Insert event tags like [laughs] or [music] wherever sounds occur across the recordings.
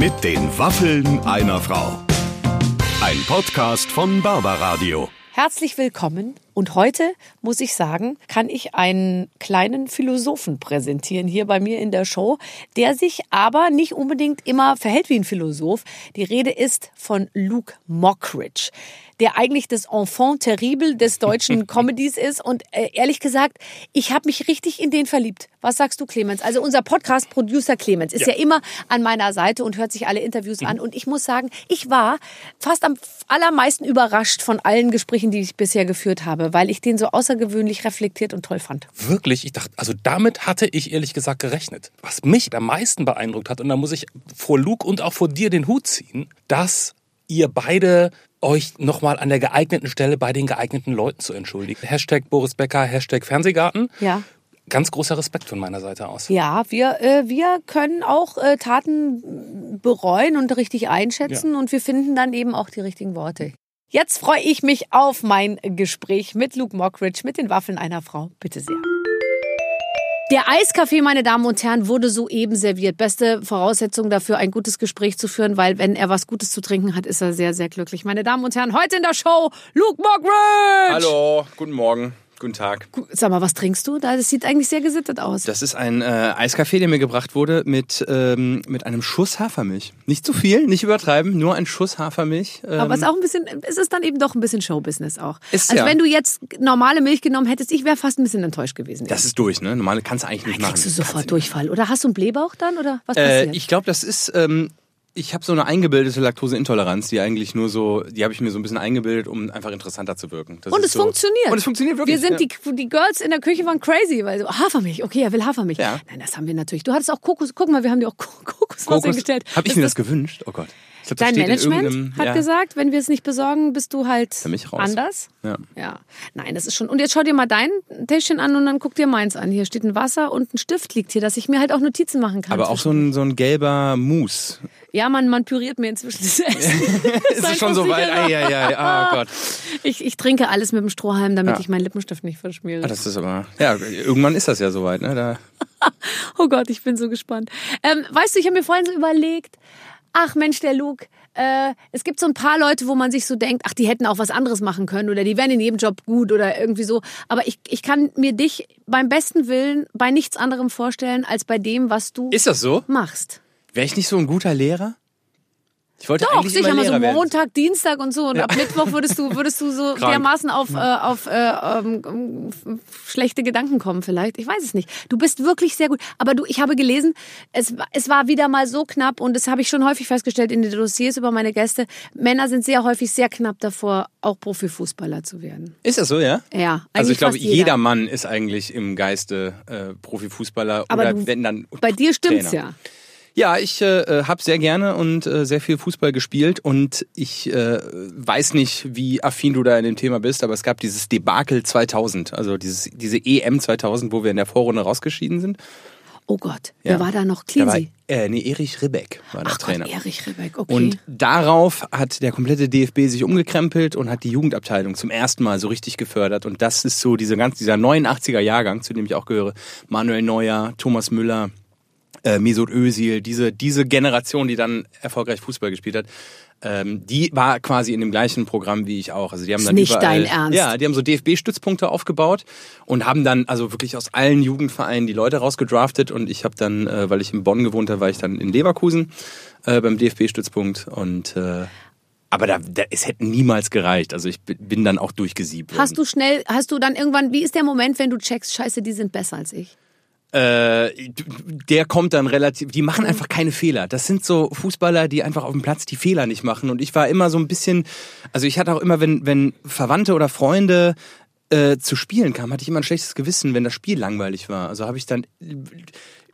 Mit den Waffeln einer Frau. Ein Podcast von Barbaradio. Herzlich willkommen. Und heute, muss ich sagen, kann ich einen kleinen Philosophen präsentieren hier bei mir in der Show, der sich aber nicht unbedingt immer verhält wie ein Philosoph. Die Rede ist von Luke Mockridge, der eigentlich das Enfant terrible des deutschen [laughs] Comedies ist. Und äh, ehrlich gesagt, ich habe mich richtig in den verliebt. Was sagst du, Clemens? Also unser Podcast-Producer Clemens ist ja. ja. immer an meiner Seite und hört sich alle Interviews mhm. an. Und ich muss sagen, ich war fast am allermeisten überrascht von allen Gesprächen, die ich bisher geführt habe, weil ich den so außergewöhnlich reflektiert und toll fand. Wirklich? Ich dachte, also damit hatte ich ehrlich gesagt gerechnet. Was mich am meisten beeindruckt hat, und da muss ich vor Luke und auch vor dir den Hut ziehen, dass ihr beide euch nochmal an der geeigneten Stelle bei den geeigneten Leuten zu entschuldigen. Hashtag Boris Becker, Hashtag Fernsehgarten. Ja ganz großer Respekt von meiner Seite aus. Ja, wir, äh, wir können auch äh, Taten bereuen und richtig einschätzen ja. und wir finden dann eben auch die richtigen Worte. Jetzt freue ich mich auf mein Gespräch mit Luke Mockridge mit den Waffeln einer Frau. Bitte sehr. Der Eiskaffee, meine Damen und Herren, wurde soeben serviert. Beste Voraussetzung dafür, ein gutes Gespräch zu führen, weil wenn er was Gutes zu trinken hat, ist er sehr, sehr glücklich. Meine Damen und Herren, heute in der Show Luke Mockridge! Hallo, guten Morgen. Guten Tag. Sag mal, was trinkst du? Das sieht eigentlich sehr gesittet aus. Das ist ein äh, Eiskaffee, der mir gebracht wurde mit, ähm, mit einem Schuss Hafermilch. Nicht zu viel, nicht übertreiben, nur ein Schuss Hafermilch. Ähm Aber es ist auch ein bisschen, es ist dann eben doch ein bisschen Showbusiness auch. Ist, also ja. wenn du jetzt normale Milch genommen hättest, ich wäre fast ein bisschen enttäuscht gewesen. Das ist durch, ne? Normale kannst du eigentlich nicht machen. Kriegst du sofort Durchfall? Oder hast du einen Blähbauch dann? Oder was äh, passiert? Ich glaube, das ist ähm, ich habe so eine eingebildete Laktoseintoleranz, die eigentlich nur so, die habe ich mir so ein bisschen eingebildet, um einfach interessanter zu wirken. Das und es so, funktioniert. Und es funktioniert wirklich. Wir sind ja. die, die Girls in der Küche waren crazy, weil so Hafermilch, okay, er will Hafermilch. Ja. Nein, das haben wir natürlich. Du hattest auch Kokos, guck mal, wir haben dir auch [laughs] Kokoswasser Kokos, gestellt. Habe ich mir das gewünscht? Oh Gott. Glaub, Dein Management hat ja. gesagt, wenn wir es nicht besorgen, bist du halt anders. Ja. ja. Nein, das ist schon. Und jetzt schau dir mal dein Täschchen an und dann guck dir meins an. Hier steht ein Wasser und ein Stift liegt hier, dass ich mir halt auch Notizen machen kann. Aber auch so ein, so ein gelber Mousse. Ja, man, man püriert mir inzwischen das Essen. [laughs] ist es schon so weit? Ai, ai, ai. Oh Gott. Ich, ich trinke alles mit dem Strohhalm, damit ja. ich meinen Lippenstift nicht verschmiere. Ah, das ist aber, ja, irgendwann ist das ja soweit, ne? Da. [laughs] oh Gott, ich bin so gespannt. Ähm, weißt du, ich habe mir vorhin so überlegt, ach Mensch, der Luke, äh, es gibt so ein paar Leute, wo man sich so denkt, ach, die hätten auch was anderes machen können oder die wären in jedem Job gut oder irgendwie so. Aber ich, ich kann mir dich beim besten Willen bei nichts anderem vorstellen als bei dem, was du Ist das so? machst. Wäre ich nicht so ein guter Lehrer? Ich wollte Doch, eigentlich sicher mal so Montag, werden. Dienstag und so. Und ja. ab Mittwoch würdest du, würdest du so [laughs] dermaßen auf, äh, auf äh, ähm, schlechte Gedanken kommen vielleicht. Ich weiß es nicht. Du bist wirklich sehr gut. Aber du, ich habe gelesen, es, es war wieder mal so knapp und das habe ich schon häufig festgestellt in den Dossiers über meine Gäste. Männer sind sehr häufig sehr knapp davor, auch Profifußballer zu werden. Ist das so, ja? Ja. Also ich glaube, jeder. jeder. Mann ist eigentlich im Geiste äh, Profifußballer Aber oder du, wenn dann. Bei dir stimmt's Trainer. ja. Ja, ich äh, habe sehr gerne und äh, sehr viel Fußball gespielt und ich äh, weiß nicht, wie affin du da in dem Thema bist, aber es gab dieses Debakel 2000, also dieses, diese EM 2000, wo wir in der Vorrunde rausgeschieden sind. Oh Gott, ja. wer war da noch? Cleansy? Äh, nee, Erich Ribbeck war der Ach Trainer. Gott, Erich Ribbeck, okay. Und darauf hat der komplette DFB sich umgekrempelt und hat die Jugendabteilung zum ersten Mal so richtig gefördert. Und das ist so diese ganz, dieser 89er Jahrgang, zu dem ich auch gehöre. Manuel Neuer, Thomas Müller, äh, Mesut Özil, diese, diese Generation, die dann erfolgreich Fußball gespielt hat, ähm, die war quasi in dem gleichen Programm wie ich auch. Also die haben dann nicht überall, dein Ernst. Ja, die haben so DFB-Stützpunkte aufgebaut und haben dann also wirklich aus allen Jugendvereinen die Leute rausgedraftet und ich habe dann, äh, weil ich in Bonn gewohnt habe, war ich dann in Leverkusen äh, beim DFB-Stützpunkt und äh, aber da, da, es hätte niemals gereicht. Also ich bin dann auch durchgesiebt. Hast du schnell, hast du dann irgendwann, wie ist der Moment, wenn du checkst, scheiße, die sind besser als ich? Äh, der kommt dann relativ, die machen einfach keine Fehler. Das sind so Fußballer, die einfach auf dem Platz die Fehler nicht machen. Und ich war immer so ein bisschen, also ich hatte auch immer, wenn, wenn Verwandte oder Freunde äh, zu spielen kamen, hatte ich immer ein schlechtes Gewissen, wenn das Spiel langweilig war. Also habe ich dann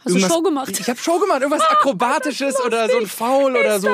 Hast du Show gemacht? Ich habe Show gemacht, irgendwas [laughs] Akrobatisches oder so ein Foul oder so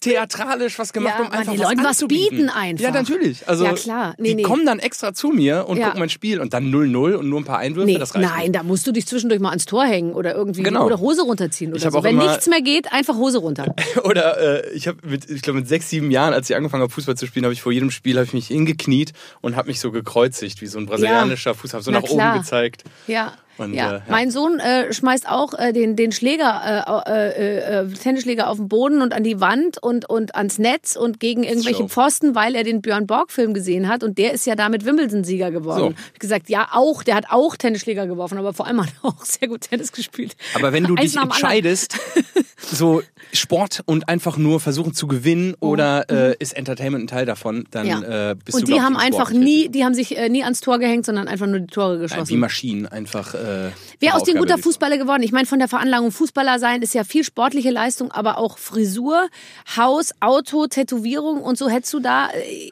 theatralisch was gemacht, ja, um einfach die was Leute was bieten einfach. Ja, natürlich. Also ja, klar. Nee, die nee. kommen dann extra zu mir und ja. gucken mein Spiel und dann 0-0 und nur ein paar Einwürfe, nee, das reicht Nein, nicht. da musst du dich zwischendurch mal ans Tor hängen oder irgendwie genau. oder Hose runterziehen oder so. Wenn nichts mehr geht, einfach Hose runter. [laughs] oder äh, ich habe mit ich glaube mit sechs, sieben Jahren, als ich angefangen habe Fußball zu spielen, habe ich vor jedem Spiel habe ich mich hingekniet und habe mich so gekreuzigt wie so ein brasilianischer ja. Fuß, habe so Na nach klar. oben gezeigt. Ja. Und, Ja, äh, ja. mein Sohn äh, schmeißt auch äh, den, den Schläger, äh, äh, äh, Tennisschläger auf den Boden und an die Wand und, und ans Netz und gegen irgendwelche. Pfosten, weil er den Björn Borg-Film gesehen hat und der ist ja damit Wimbledon-Sieger geworden. So. Ich gesagt, ja, auch, der hat auch Tennisschläger geworfen, aber vor allem hat er auch sehr gut Tennis gespielt. Aber wenn du dich entscheidest, [laughs] so Sport und einfach nur versuchen zu gewinnen oder äh, ist Entertainment ein Teil davon, dann Oh. Mhm. Ja. äh, bist und du die glaub ich, haben einfach nie, die haben sich äh, nie ans Tor gehängt, sondern einfach nur die Tore Nein, geschossen. wie Maschinen einfach. Äh, Wer ihre aus dem guter. Fußballer geworden? Ich meine, von der Veranlagung Fußballer sein ist ja viel sportliche Leistung, aber auch Frisur, Haus, Auto, Tätowierung und so hättest du da. äh,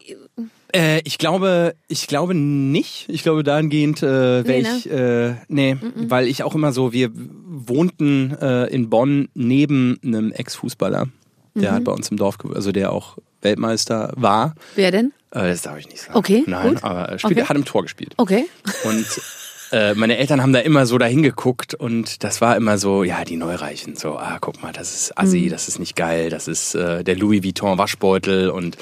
Äh, ich glaube, ich glaube nicht. Ich glaube dahingehend äh, wäre Nee, ne? ich, äh, nee, weil ich auch immer so, wir wohnten äh, in Bonn neben einem Ex-Fußballer, der Mhm. hat bei uns im Dorf, also der auch Weltmeister war. Wer denn? Äh, das darf ich nicht sagen. Okay, Nein, gut. aber er spielt, Okay. hat im Tor gespielt. Okay. Und [laughs] äh, meine Eltern haben da immer so dahin geguckt und das war immer so, ja, die Neureichen, so, ah, guck mal, das ist Assi, Mhm. das ist nicht geil, das ist äh, der Louis Vuitton Waschbeutel und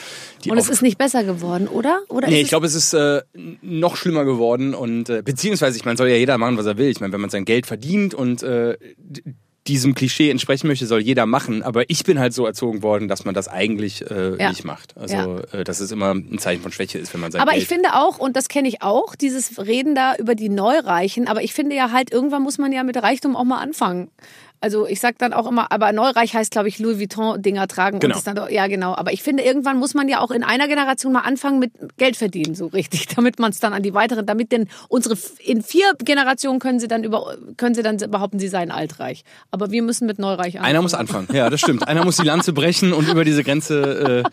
die Und es ist nicht besser geworden, oder? Oder Nee, ich glaube, es ist äh, noch schlimmer geworden und äh, beziehungsweise, ich meine, soll ja jeder machen, was er will. Ich meine, wenn man sein Geld verdient und äh, diesem Klischee entsprechen möchte, soll jeder machen. Aber ich bin halt so erzogen worden, dass man das eigentlich äh, Ja. nicht macht. Also, Ja. äh, dass es immer ein Zeichen von Schwäche ist, wenn man sein Aber Geld... ich finde auch, und das kenne ich auch, dieses Reden da über die Neureichen, aber ich finde ja halt, irgendwann muss man ja mit Reichtum auch mal anfangen. Also ich sag dann auch immer, aber Neureich heißt, glaube ich, Louis Vuitton-Dinger tragen. Genau. Dann, doch- ja, genau. Aber ich finde, irgendwann muss man ja auch in einer Generation mal anfangen mit Geld verdienen, so richtig, [laughs] damit man es dann an die weiteren, damit denn unsere, in vier Generationen können sie dann über, können sie dann behaupten, sie seien altreich. Aber wir müssen mit Neureich anfangen. Einer muss anfangen. Ja, das stimmt. Einer muss die Lanze brechen und über diese Grenze. Äh,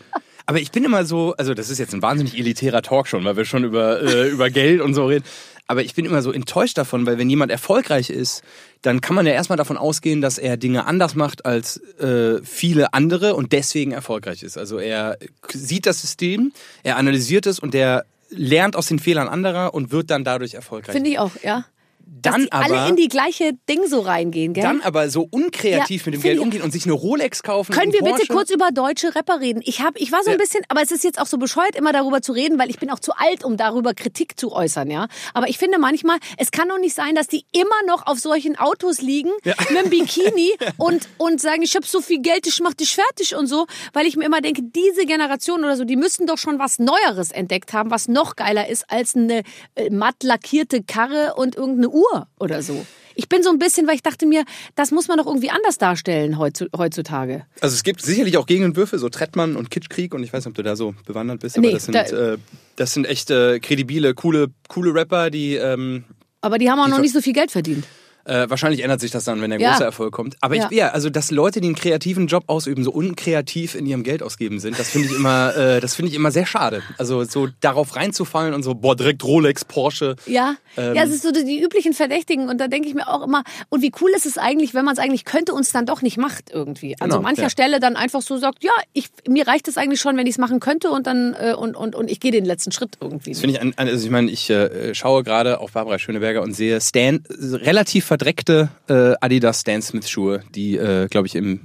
aber ich bin immer so, also das ist jetzt ein wahnsinnig elitärer Talk schon, weil wir schon über, äh, über Geld und so reden. Aber ich bin immer so enttäuscht davon, weil wenn jemand erfolgreich ist, dann kann man ja erstmal davon ausgehen, dass er Dinge anders macht als äh, viele andere und deswegen erfolgreich ist. Also er sieht das System, er analysiert es und er lernt aus den Fehlern anderer und wird dann dadurch erfolgreich. Finde ich auch, ja. Dass dann alle aber, in die gleiche Ding so reingehen, gell? dann aber so unkreativ Ja, mit dem Geld umgehen und sich eine Rolex kaufen. Können wir einen bitte Porsche. kurz über deutsche Rapper reden? Ich hab, ich war so ein Ja. bisschen, aber es ist jetzt auch so bescheuert, immer darüber zu reden, weil ich bin auch zu alt, um darüber Kritik zu äußern, ja. Aber ich finde manchmal, es kann doch nicht sein, dass die immer noch auf solchen Autos liegen mit einem Bikini [laughs] und und sagen, ich habe so viel Geld, ich mach dich fertig und so, weil ich mir immer denke, diese Generation oder so, die müssten doch schon was Neueres entdeckt haben, was noch geiler ist als eine äh, matt lackierte Karre und irgendeine Uhr oder so. Ich bin so ein bisschen, weil ich dachte mir, das muss man doch irgendwie anders darstellen heutzu- heutzutage. Also es gibt sicherlich auch Gegenentwürfe, so Trettmann und Kitschkrieg und ich weiß nicht, ob du da so bewandert bist, aber Nee, das sind, da- äh, das sind echt äh, kredibile, coole, coole Rapper, die ähm, Aber die haben auch Die noch nicht so viel Geld verdient. Äh, wahrscheinlich ändert sich das dann, wenn der Ja. große Erfolg kommt. Aber Ja. ich, ja, also dass Leute, die einen kreativen Job ausüben, so unkreativ in ihrem Geld ausgeben sind, das finde ich immer, [laughs] äh, das finde ich immer sehr schade. Also so darauf reinzufallen und so, boah, direkt Rolex, Porsche. Ja, Ähm. ja, es ist so die, üblichen Verdächtigen und da denke ich mir auch immer, und wie cool ist es eigentlich, wenn man es eigentlich könnte und es dann doch nicht macht irgendwie. Also Genau, mancher ja. Stelle dann einfach so sagt, ja, ich, mir reicht es eigentlich schon, wenn ich es machen könnte und dann äh, und, und, und ich gehe den letzten Schritt irgendwie. Das finde ich, also ich meine, ich äh, schaue gerade auf Barbara Schöneberger und sehe Stan, relativ verdreckte äh, Adidas Stan Smith Schuhe, die, äh, glaube ich, im,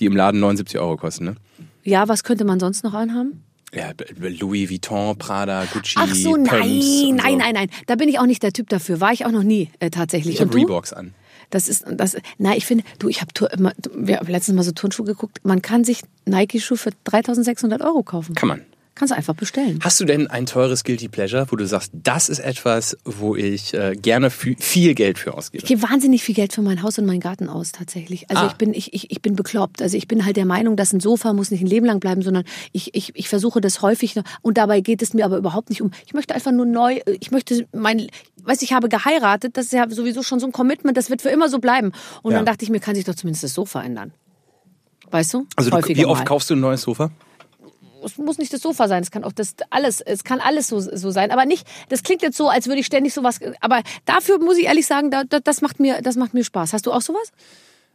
die im Laden 79 Euro kosten, ne? Ja, was könnte man sonst noch anhaben? Ja, Louis Vuitton, Prada, Gucci, Ach so, nein, und nein, so. nein, nein. Da bin ich auch nicht der Typ dafür. War ich auch noch nie äh, tatsächlich. Ich habe? Reeboks an. Das ist, das, na, ich finde, du, ich habe wir haben letztens mal so Turnschuhe geguckt. Man kann sich Nike-Schuhe für 3.600 Euro kaufen. Kann man. Kannst du einfach bestellen. Hast du denn ein teures Guilty Pleasure, wo du sagst, das ist etwas, wo ich äh, gerne viel Geld für ausgebe? Ich gebe wahnsinnig viel Geld für mein Haus und meinen Garten aus, tatsächlich. Also Ah. ich bin, ich, ich, ich bin bekloppt. Also ich bin halt der Meinung, dass ein Sofa muss nicht ein Leben lang bleiben, sondern ich, ich, ich versuche das häufig noch. Und dabei geht es mir aber überhaupt nicht um. Ich möchte einfach nur neu, ich möchte mein, weiß ich habe geheiratet, das ist ja sowieso schon so ein Commitment, das wird für immer so bleiben. Und Ja. dann dachte ich mir, kann sich doch zumindest das Sofa ändern. Weißt du? Also du, wie oft mal. kaufst du ein neues Sofa? Es muss nicht das Sofa sein, es kann auch das alles, es kann alles so, so sein, aber nicht, das klingt jetzt so, als würde ich ständig sowas, aber dafür muss ich ehrlich sagen, da, da, das macht mir, das macht mir Spaß. Hast du auch sowas?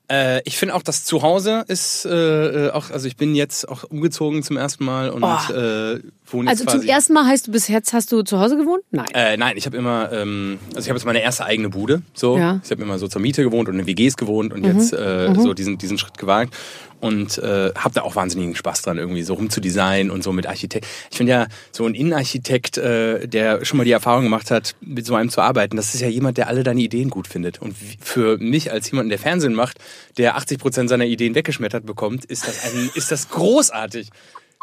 Äh, ich finde auch, das Zuhause ist äh, äh, auch, also ich bin jetzt auch umgezogen zum ersten Mal und Oh. äh, wohne jetzt Also zum ersten Mal heißt du bis jetzt hast du zu Hause gewohnt? Nein. Äh, nein, ich habe immer, ähm, also ich habe jetzt meine erste eigene Bude. So, Ja. Mhm. ich habe immer so zur Miete gewohnt und in WGs gewohnt und jetzt äh, so diesen diesen Schritt gewagt und äh, habe da auch wahnsinnigen Spaß dran, irgendwie so rumzudesignen und so mit Architekt. Ich finde ja so ein Innenarchitekt, äh, der schon mal die Erfahrung gemacht hat, mit so einem zu arbeiten, das ist ja jemand, der alle deine Ideen gut findet. Und für mich als jemanden, der Fernsehen macht, der 80 Prozent seiner Ideen weggeschmettert bekommt, ist das ein, [laughs] ist das großartig.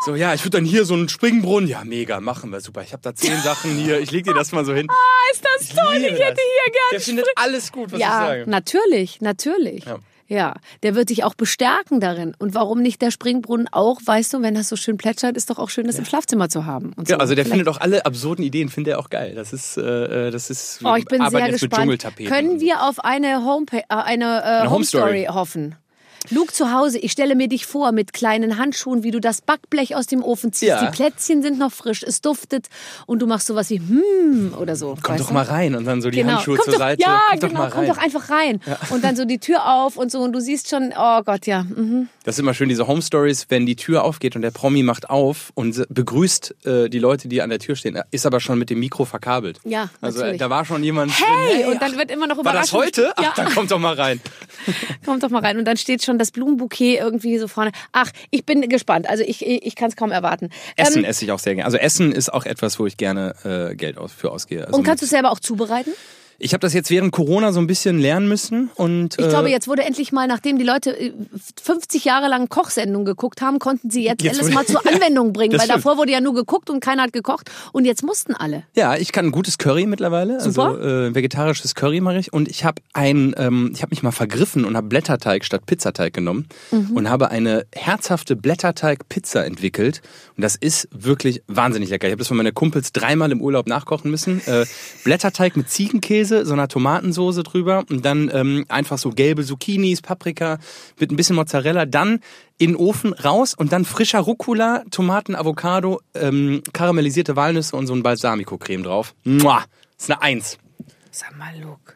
So, ja, ich würde dann hier so einen Springbrunnen. Ja, mega, machen wir super. Ich habe da zehn [laughs] Sachen hier. Ich leg dir das mal so hin. ist das toll, ich hätte das. hier Der gern findet alles gut, was ich Ja, sage. natürlich, natürlich. Ja. Ja. der wird dich auch bestärken darin. Und warum nicht der Springbrunnen auch, weißt du, wenn das so schön plätschert, ist doch auch schön, das im Schlafzimmer zu haben. Und Ja, so. also der Vielleicht- findet auch alle absurden Ideen, findet er auch geil. Das ist, äh, das ist. Oh, ich bin wir arbeiten sehr gespannt. Können wir auf eine, Homepage, äh, eine, äh, Home Homestory. Story hoffen? Luke zu Hause, ich stelle mir dich vor mit kleinen Handschuhen, wie du das Backblech aus dem Ofen ziehst. Ja. Die Plätzchen sind noch frisch, es duftet und du machst sowas wie hm oder so. Komm doch du? mal rein und dann so die Genau. Handschuhe komm zur doch, Seite. Ja, komm doch genau, mal komm rein. doch einfach rein. Und dann so die Tür auf und so und du siehst schon, oh Gott, ja. Mhm. Das ist immer schön, diese Home Stories, wenn die Tür aufgeht und der Promi macht auf und begrüßt äh, die Leute, die an der Tür stehen, ist aber schon mit dem Mikro verkabelt. Ja, Also natürlich. da war schon jemand. Hey! drin, Und dann wird immer noch War das heute? Ach, Ja. dann kommt doch mal rein. [laughs] Kommt doch mal rein. Und dann steht schon das Blumenbouquet irgendwie so vorne. Ach, ich bin gespannt. Also ich, ich kann es kaum erwarten. Essen Ähm, esse ich auch sehr gerne. Also Essen ist auch etwas, wo ich gerne äh, Geld aus, für ausgehe. Also und kannst du es selber auch zubereiten? Ich habe das jetzt während Corona so ein bisschen lernen müssen und Ich äh, glaube, jetzt wurde endlich mal, nachdem die Leute äh, 50 Jahre lang Kochsendungen geguckt haben, konnten sie jetzt, Jetzt alles wurde- mal zur [laughs] Anwendung bringen. Weil stimmt. davor wurde ja nur geguckt und keiner hat gekocht. Und jetzt mussten alle. Ja, ich kann ein gutes Curry mittlerweile. Super. Also äh, vegetarisches Curry mache ich. Und ich habe ein, ähm, ich habe mich mal vergriffen und habe Blätterteig statt Pizzateig genommen Mhm. und habe eine herzhafte Blätterteig-Pizza entwickelt. Und das ist wirklich wahnsinnig lecker. Ich habe das von meinen Kumpels dreimal im Urlaub nachkochen müssen. Äh, Blätterteig mit Ziegenkäse, so einer Tomatensoße drüber und dann ähm, einfach so gelbe Zucchinis, Paprika mit ein bisschen Mozzarella. Dann in den Ofen raus und dann frischer Rucola, Tomaten, Avocado, ähm, karamellisierte Walnüsse und so ein Balsamico-Creme drauf. Mua! ist eine Eins. Sag mal, Luke,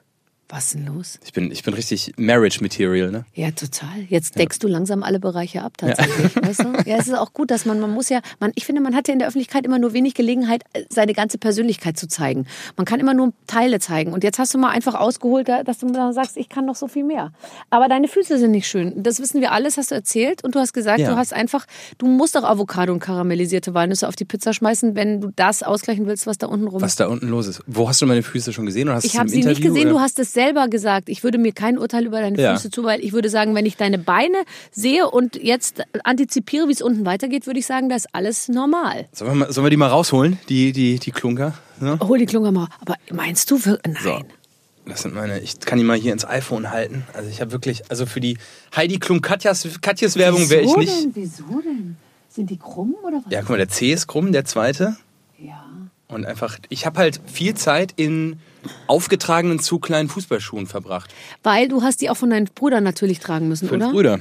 was ist denn los? Ich bin, ich bin richtig Marriage Material, ne? Ja, total. Jetzt deckst du langsam alle Bereiche ab tatsächlich, weißt du? Ja, es ist auch gut, dass man, man muss ja, man, ich finde, man hat ja in der Öffentlichkeit immer nur wenig Gelegenheit, äh, seine ganze Persönlichkeit zu zeigen. Man kann immer nur Teile zeigen. Und jetzt hast du mal einfach ausgeholt, da- dass du dann sagst, ich kann noch so viel mehr. Aber deine Füße sind nicht schön. Das wissen wir alles, hast du erzählt. Und du hast gesagt, Ja. du hast einfach, du musst auch Avocado und karamellisierte Walnüsse auf die Pizza schmeißen, wenn du das ausgleichen willst, was da unten rum Was da unten los ist. Wo hast du meine Füße schon gesehen? Oder hast ich habe sie nicht Interview, gesehen, oder? du hast es selber gesagt. Ich würde mir kein Urteil über deine Ja. Füße zu, weil ich würde sagen, wenn ich deine Beine sehe und jetzt antizipiere, wie es unten weitergeht, würde ich sagen, da ist alles normal. Sollen wir, mal, sollen wir die mal rausholen, die, die, die Klunker? Ne? Hol die Klunge mal. Aber meinst du wirklich? Nein. So. Das sind meine, ich kann die mal hier ins iPhone halten. Also ich habe wirklich, also für die Heidi Klum Katjas, Katjes Werbung wäre ich nicht. Denn? Wieso denn? Sind die krumm oder was? Ja, guck mal, der C ist krumm, der zweite. Ja. Und einfach, ich habe halt viel Zeit in aufgetragenen zu kleinen Fußballschuhen verbracht. Weil du hast die auch von deinen Brüdern natürlich tragen müssen, Fünf oder? Brüder.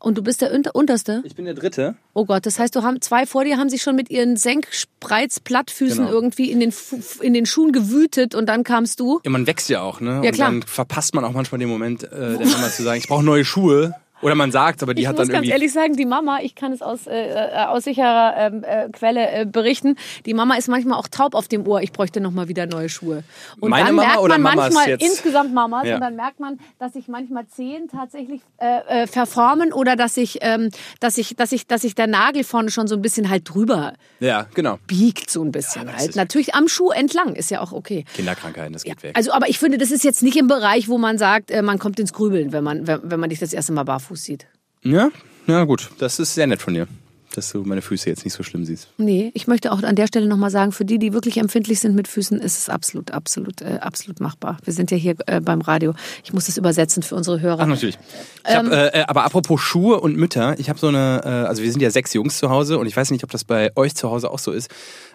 Und du bist der unter unterste? Ich bin der Dritte. Oh Gott, das heißt, du haben zwei vor dir haben sich schon mit ihren Senkspreizplattfüßen Genau. irgendwie in den, Fu- in den Schuhen gewütet und dann kamst du. Ja, man wächst ja auch, ne? Ja, Und klar. dann verpasst man auch manchmal den Moment, äh, der Mama zu sagen, ich brauche neue Schuhe. Oder man sagt, aber die ich hat muss dann ganz irgendwie. ehrlich sagen, die Mama, ich kann es aus, äh, äh, aus sicherer ähm, äh, Quelle äh, berichten, die Mama ist manchmal auch taub auf dem Ohr, ich bräuchte noch mal wieder neue Schuhe. Und Meine dann Mama merkt oder man Mamas manchmal, jetzt? insgesamt Mamas, Ja. und dann merkt man, dass sich manchmal Zehen tatsächlich äh, äh, verformen oder dass sich, ähm, dass ich, dass ich, dass sich der Nagel vorne schon so ein bisschen halt drüber Ja, genau. biegt, so ein bisschen das halt. Natürlich am Schuh entlang, ist ja auch okay. Kinderkrankheiten, das geht weg. Also, aber ich finde, das ist jetzt nicht im Bereich, wo man sagt, man kommt ins Grübeln, wenn man, wenn, wenn man dich das erste Mal barfuß sieht. Ja, ja, gut. Das ist sehr nett von dir, dass du meine Füße jetzt nicht so schlimm siehst. Nee, ich möchte auch an der Stelle nochmal sagen, für die, die wirklich empfindlich sind mit Füßen, ist es absolut, absolut, äh, absolut machbar. Wir sind ja hier äh, beim Radio. Ich muss das übersetzen für unsere Hörer. Ach, natürlich. Ich Ähm, hab, äh, äh, aber apropos Schuhe und Mütter, ich habe so eine, äh, also wir sind ja sechs Jungs zu Hause und ich weiß nicht, ob das bei euch zu Hause auch so ist.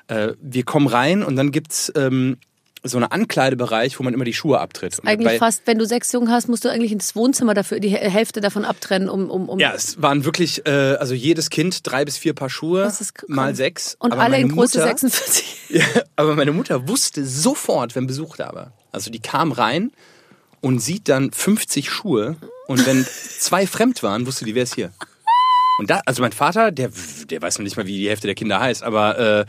Äh, wir kommen rein und dann gibt's ähm, so einen Ankleidebereich, wo man immer die Schuhe abtritt. Eigentlich fast, wenn du sechs Jungen hast, musst du eigentlich ins Wohnzimmer dafür die Hä- Hälfte davon abtrennen, um, um, um Ja, es waren wirklich, äh, also jedes Kind drei bis vier Paar Schuhe, mal sechs. und Aber alle in Größe Mutter- 46. [laughs] Ja, aber meine Mutter wusste sofort, wenn Besuch da war. Also die kam rein und sieht dann 50 Schuhe Und wenn [laughs] zwei fremd waren, wusste die, wer ist hier. Und da, also mein Vater, der, der weiß noch nicht mal, wie die Hälfte der Kinder heißt, aber äh,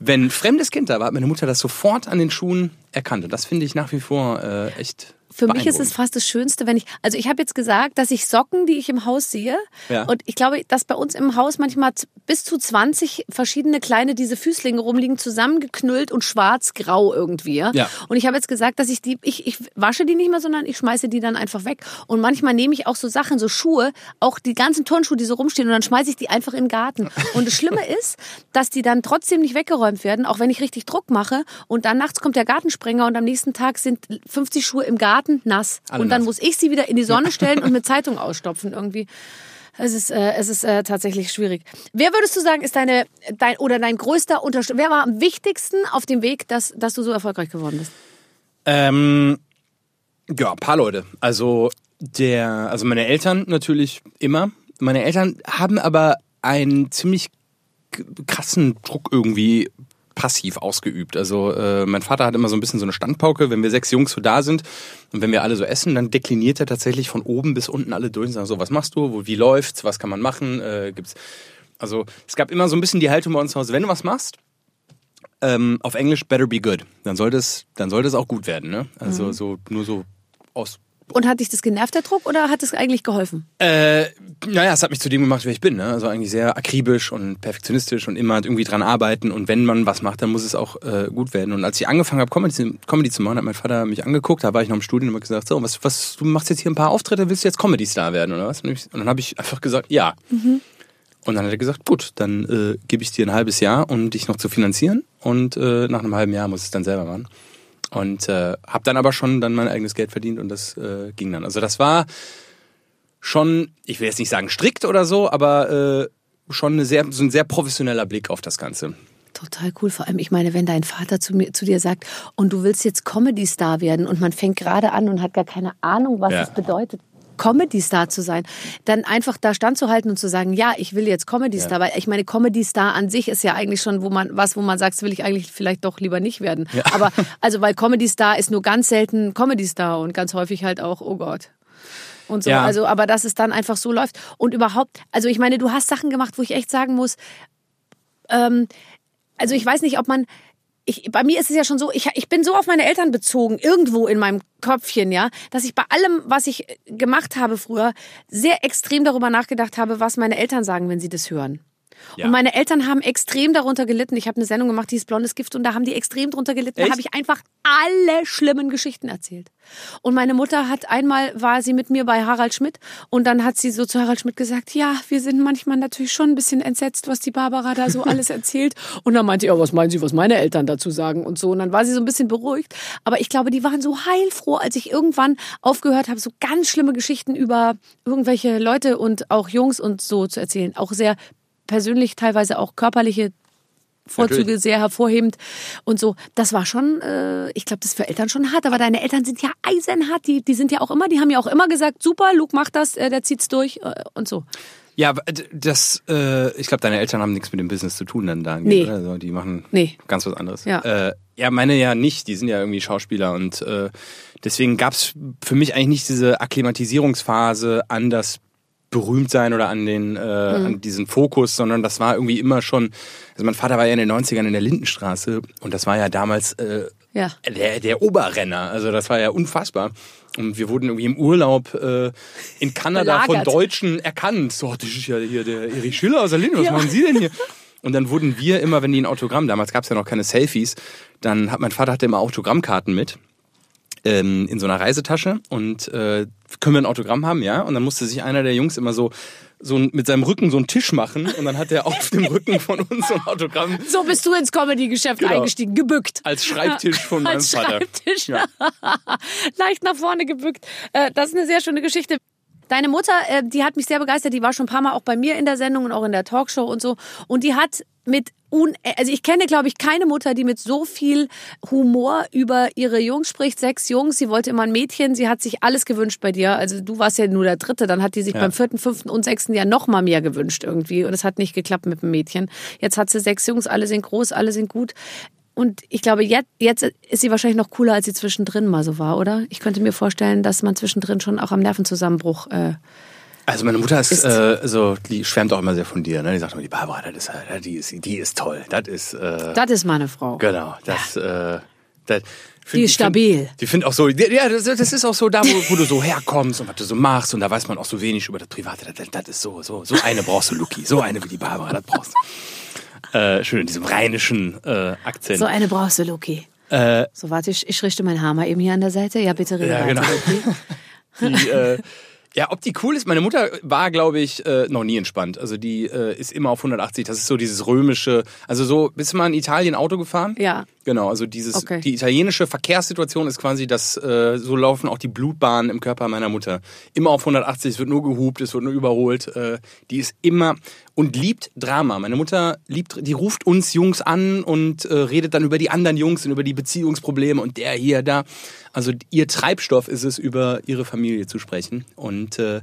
wenn fremdes Kind da war, hat meine Mutter das sofort an den Schuhen erkannt. Und das finde ich nach wie vor äh, echt Für mich ist es fast das Schönste, wenn ich, also ich habe jetzt gesagt, dass ich Socken, die ich im Haus sehe, Ja. und ich glaube, dass bei uns im Haus manchmal bis zu 20 verschiedene kleine diese Füßlinge rumliegen, zusammengeknüllt und schwarz-grau irgendwie. Ja. Und ich habe jetzt gesagt, dass ich die, ich, ich wasche die nicht mehr, sondern ich schmeiße die dann einfach weg. Und manchmal nehme ich auch so Sachen, so Schuhe, auch die ganzen Turnschuhe, die so rumstehen, und dann schmeiße ich die einfach in den Garten. Und das Schlimme [laughs] ist, dass die dann trotzdem nicht weggeräumt werden, auch wenn ich richtig Druck mache. Und dann nachts kommt der Gartensprenger und am nächsten Tag sind 50 Schuhe im Garten nass. Alle und dann nass. muss ich sie wieder in die Sonne stellen und mit [laughs] Zeitung ausstopfen irgendwie. Es ist, äh, es ist äh, tatsächlich schwierig. Wer würdest du sagen, ist deine, dein oder dein größter Unterstützer? Wer war am wichtigsten auf dem Weg, dass, dass du so erfolgreich geworden bist? Ähm, ja, ein paar Leute. Also der, also meine Eltern natürlich immer. Meine Eltern haben aber einen ziemlich krassen Druck irgendwie passiv ausgeübt. Also äh, mein Vater hat immer so ein bisschen so eine Standpauke, wenn wir sechs Jungs so da sind und wenn wir alle so essen, dann dekliniert er tatsächlich von oben bis unten alle durch und sagt so, was machst du, wo, wie läuft's, was kann man machen, äh, gibt's. Also es gab immer so ein bisschen die Haltung bei uns zu Hause, wenn du was machst, ähm, auf Englisch better be good. Dann sollte es, dann sollte es auch gut werden, ne? Also so nur so aus. Und hat dich das genervt, der Druck, oder hat es eigentlich geholfen? Äh, naja, es hat mich zu dem gemacht, wer ich bin. Ne? Also eigentlich sehr akribisch und perfektionistisch und immer irgendwie dran arbeiten. Und wenn man was macht, dann muss es auch äh, gut werden. Und als ich angefangen habe, Comedy, Comedy zu machen, hat mein Vater mich angeguckt. Da war ich noch im Studium und hat gesagt, so, was, was, du machst jetzt hier ein paar Auftritte, willst du jetzt Comedy-Star werden oder was? Und, dann habe ich einfach gesagt, ja. Und dann hat er gesagt, gut, dann äh, gebe ich dir ein halbes Jahr, um dich noch zu finanzieren. Und äh, nach einem halben Jahr muss ich es dann selber machen. Und äh, habe dann aber schon dann mein eigenes Geld verdient und das äh, ging dann. Also das war schon, ich will jetzt nicht sagen strikt oder so, aber äh, schon eine sehr, so ein sehr professioneller Blick auf das Ganze. Total cool. Vor allem, ich meine, wenn dein Vater zu, mir, zu dir sagt, und du willst jetzt Comedy-Star werden und man fängt gerade an und hat gar keine Ahnung, was Ja. es bedeutet. Comedy-Star zu sein, dann einfach da standzuhalten und zu sagen, ja, ich will jetzt Comedy-Star, weil ich meine, Comedy-Star an sich ist ja eigentlich schon, wo man was, wo man sagt, will ich eigentlich vielleicht doch lieber nicht werden. Aber [laughs] also, weil Comedy-Star ist nur ganz selten Comedy-Star und ganz häufig halt auch, oh Gott. Und so, Ja. also, aber dass es dann einfach so läuft. Und überhaupt, also ich meine, du hast Sachen gemacht, wo ich echt sagen muss, ähm, also ich weiß nicht, ob man. Ich, bei mir ist es ja schon so, ich, ich bin so auf meine Eltern bezogen, irgendwo in meinem Köpfchen, ja, dass ich bei allem, was ich gemacht habe früher, sehr extrem darüber nachgedacht habe, was meine Eltern sagen, wenn sie das hören. Ja. Und meine Eltern haben extrem darunter gelitten. Ich habe eine Sendung gemacht, die hieß Blondes Gift, und da haben die extrem darunter gelitten. Da Echt? habe ich einfach alle schlimmen Geschichten erzählt. Und meine Mutter hat einmal, war sie mit mir bei Harald Schmidt und dann hat sie so zu Harald Schmidt gesagt, ja, wir sind manchmal natürlich schon ein bisschen entsetzt, was die Barbara da so [laughs] alles erzählt. Und dann meinte ich, ja, was meinen Sie, was meine Eltern dazu sagen und so. Und dann war sie so ein bisschen beruhigt. Aber ich glaube, die waren so heilfroh, als ich irgendwann aufgehört habe, so ganz schlimme Geschichten über irgendwelche Leute und auch Jungs und so zu erzählen. Auch sehr persönlich, teilweise auch körperliche Vorzüge Natürlich. sehr hervorhebend und so. Das war schon, äh, ich glaube, das ist für Eltern schon hart. Aber deine Eltern sind ja eisenhart. Die, die sind ja auch immer, die haben ja auch immer gesagt, super, Luke macht das, äh, der zieht's durch äh, und so. Ja, das, äh, ich glaube, deine Eltern haben nichts mit dem Business zu tun dann da. Nee. Also die machen Nee. ganz was anderes. Ja. Äh, ja, meine ja nicht. Die sind ja irgendwie Schauspieler und äh, deswegen gab's für mich eigentlich nicht diese Akklimatisierungsphase an das Berühmtsein oder an den äh, an diesen Fokus, sondern das war irgendwie immer schon. Also mein Vater war ja in den 90ern in der Lindenstraße und das war ja damals äh, Ja. der, der Oberrenner. Also das war ja unfassbar. Und wir wurden irgendwie im Urlaub äh, in Kanada von Belagert. Deutschen erkannt. So, das ist ja hier der Erich Schiller aus der Linde. Was machen Sie denn hier? [laughs] Und dann wurden wir immer, wenn die ein Autogramm, damals gab es ja noch keine Selfies, dann hat mein Vater hatte immer Autogrammkarten mit ähm, in so einer Reisetasche und äh, können wir ein Autogramm haben, ja? Und dann musste sich einer der Jungs immer so so mit seinem Rücken so einen Tisch machen und dann hat er auf dem [laughs] Rücken von uns so ein Autogramm So bist du ins Comedy-Geschäft Genau. eingestiegen, gebückt. als Schreibtisch von [laughs] meinem Als Vater. Schreibtisch. Ja. [laughs] Leicht nach vorne gebückt. Äh, Das ist eine sehr schöne Geschichte. Deine Mutter, äh, die hat mich sehr begeistert. Die war schon ein paar Mal auch bei mir in der Sendung und auch in der Talkshow und so. Und die hat mit un also ich kenne, glaube ich, keine Mutter, die mit so viel Humor über ihre Jungs spricht. Sechs Jungs, sie wollte immer ein Mädchen. Sie hat sich alles gewünscht bei dir. Also du warst ja nur der Dritte. Dann hat die sich beim vierten, fünften und sechsten Jahr noch mal mehr gewünscht irgendwie. Und es hat nicht geklappt mit dem Mädchen. Jetzt hat sie sechs Jungs. Alle sind groß, alle sind gut. Und ich glaube, jetzt, jetzt ist sie wahrscheinlich noch cooler, als sie zwischendrin mal so war, oder? Ich könnte mir vorstellen, dass man zwischendrin schon auch am Nervenzusammenbruch. Äh, Also meine Mutter ist, Ist- äh, so, die schwärmt auch immer sehr von dir. Ne? Die sagt immer, die Barbara, das ist, äh, die ist, die ist toll. Das ist, äh, das ist meine Frau. genau, das, äh, das. Die ist stabil. Die find auch so, ja, das, das ist auch so da, wo, wo du so herkommst und was du so machst und da weiß man auch so wenig über das Private. Das, das ist so, so, so eine brauchst du, Luki. So eine wie die Barbara, das brauchst du. Äh, schön in diesem rheinischen äh, Akzent. So eine brauchst du, Luki. Äh, So, warte, ich, ich richte meinen Hammer eben hier an der Seite. Ja, bitte rede Ja, weiter, genau. Luki. [laughs] die, äh, ja, ob die cool ist. Meine Mutter war, glaube ich, äh, noch nie entspannt. Also die äh, ist immer auf 180. Das ist so dieses römische. Also so, bist du mal in Italien Auto gefahren? Ja. Genau, also dieses, Okay. die italienische Verkehrssituation ist quasi, dass äh, so laufen auch die Blutbahnen im Körper meiner Mutter. Immer auf 180, es wird nur gehupt, es wird nur überholt. Äh, die ist immer und liebt Drama. Meine Mutter liebt, die ruft uns Jungs an und äh, redet dann über die anderen Jungs und über die Beziehungsprobleme und der hier, da. Also ihr Treibstoff ist es, über ihre Familie zu sprechen. Und äh,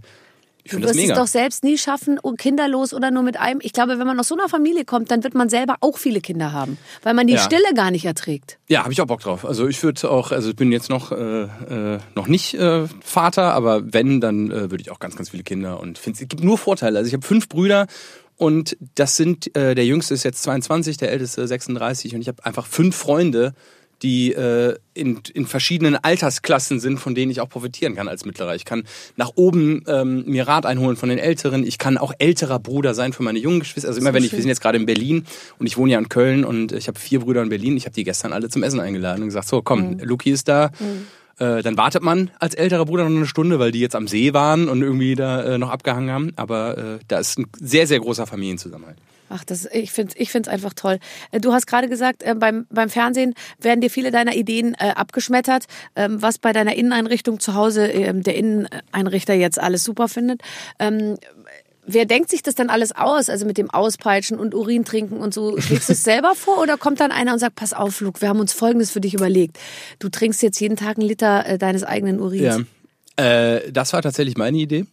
ich Du wirst es doch selbst nie schaffen, kinderlos oder nur mit einem. Ich glaube, wenn man aus so einer Familie kommt, dann wird man selber auch viele Kinder haben, weil man die Ja. Stille gar nicht erträgt. Ja, habe ich auch Bock drauf. Also ich würde auch, also ich bin jetzt noch äh, äh, noch nicht äh, Vater, aber wenn, dann äh, würde ich auch ganz, ganz viele Kinder und finde es gibt nur Vorteile. Also ich habe fünf Brüder und das sind äh, der Jüngste ist jetzt 22, der Älteste 36 und ich habe einfach fünf Freunde, die äh, in, in verschiedenen Altersklassen sind, von denen ich auch profitieren kann als Mittlerer. Ich kann nach oben ähm, mir Rat einholen von den Älteren. Ich kann auch älterer Bruder sein für meine jungen Geschwister. Also immer wenn ich, wir sind jetzt gerade in Berlin und ich wohne ja in Köln und ich habe vier Brüder in Berlin. Ich habe die gestern alle zum Essen eingeladen und gesagt, so komm, Luki ist da. Äh, dann wartet man als älterer Bruder noch eine Stunde, weil die jetzt am See waren und irgendwie da äh, noch abgehangen haben. Aber äh, da ist ein sehr, sehr großer Familienzusammenhalt. Ach, das, ich finde es ich find's einfach toll. Äh, Du hast gerade gesagt, äh, beim, beim Fernsehen werden dir viele deiner Ideen äh, abgeschmettert, ähm, was bei deiner Inneneinrichtung zu Hause ähm, der Inneneinrichter jetzt alles super findet. Ähm, wer denkt sich das dann alles aus? Also mit dem Auspeitschen und Urin trinken und so. Schlägst du es [laughs] selber vor oder kommt dann einer und sagt, pass auf, Luke, wir haben uns Folgendes für dich überlegt. Du trinkst jetzt jeden Tag einen Liter äh, deines eigenen Urins. Ja. Äh, das war tatsächlich meine Idee.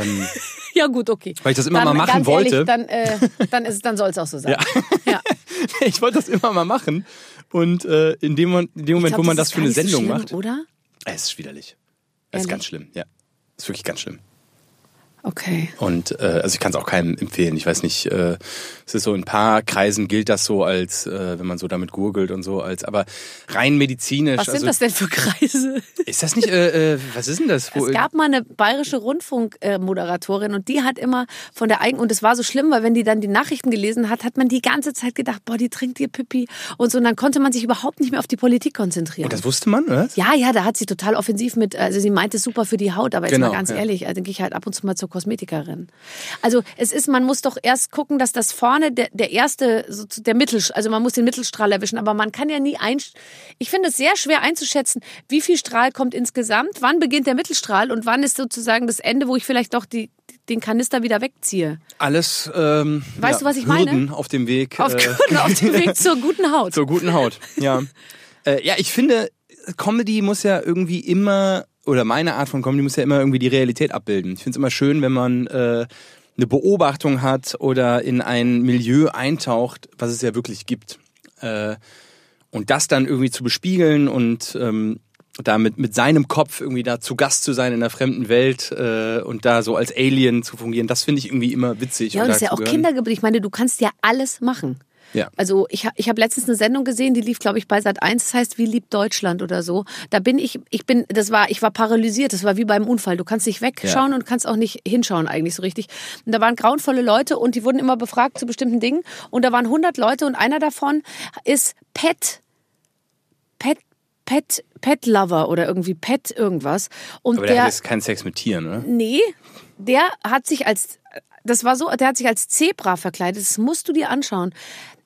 Ähm, [laughs] Ja, gut, okay. Weil ich das immer dann, mal machen ganz ehrlich, wollte. Dann, äh, dann, ist- dann soll es auch so sein. Ja. [laughs] ich wollte das immer mal machen. Und äh, in dem, Moment- in dem Moment, glaub, wo man das das für eine nicht so Sendung schlimm, macht, Oder? es ist widerlich. Es ist Ehrlich? ganz schlimm, ja. Es ist wirklich ganz schlimm. Okay. Und äh, also ich kann es auch keinem empfehlen. Ich weiß nicht, äh, es ist so in ein paar Kreisen gilt das so als, äh, wenn man so damit gurgelt und so, als aber rein medizinisch. Was sind also, das denn für Kreise? Ist das nicht, äh, äh, was ist denn das? Es gab mal eine bayerische Rundfunkmoderatorin und die hat immer von der eigenen, und es war so schlimm, weil wenn die dann die Nachrichten gelesen hat, hat man die ganze Zeit gedacht, boah, die trinkt ihr Pipi und so. Und dann konnte man sich überhaupt nicht mehr auf die Politik konzentrieren. das wusste man, oder? ja, ja, da hat sie total offensiv mit, also sie meinte es super für die Haut, aber jetzt Genau, mal ganz ja. ehrlich, da denke ich halt ab und zu mal zur Kosmetikerin. Also es ist, man muss doch erst gucken, dass das vorne der, der erste, so der Mittel, also man muss den Mittelstrahl erwischen, aber man kann ja nie ein, ich finde es sehr schwer einzuschätzen, wie viel Strahl kommt insgesamt, wann beginnt der Mittelstrahl und wann ist sozusagen das Ende, wo ich vielleicht doch die, den Kanister wieder wegziehe. Alles, ähm, Weißt ja, du, was ich meine? Hürden auf dem Weg. Auf, äh, [laughs] auf dem Weg zur guten Haut. [laughs] Zur guten Haut, ja. äh, ja, ich finde, Comedy muss ja irgendwie immer, oder meine Art von Comedy muss ja immer irgendwie die Realität abbilden. Ich finde es immer schön, wenn man äh, eine Beobachtung hat oder in ein Milieu eintaucht, was es ja wirklich gibt. Äh, und das dann irgendwie zu bespiegeln und ähm, da mit, seinem Kopf irgendwie da zu Gast zu sein in einer fremden Welt äh, und da so als Alien zu fungieren, das finde ich irgendwie immer witzig. Ja, und da das ist ja auch. Kindergeburtstag. Ich meine, du kannst ja alles machen. Ja. Also ich, ich habe letztens eine Sendung gesehen, die lief, glaube ich, bei Sat 1, das heißt Wie liebt Deutschland oder so. Da bin ich, ich bin, das war, ich war paralysiert, das war wie beim Unfall. Du kannst nicht wegschauen Ja. und kannst auch nicht hinschauen eigentlich so richtig. Und da waren grauenvolle Leute und die wurden immer befragt zu bestimmten Dingen. Und da waren 100 Leute und einer davon ist Pet, Pet, Pet, Pet Lover oder irgendwie Pet irgendwas. Und Aber der der, hat jetzt keinen Sex mit Tieren, oder? Nee, der hat sich als, das war so, der hat sich als Zebra verkleidet. Das musst du dir anschauen,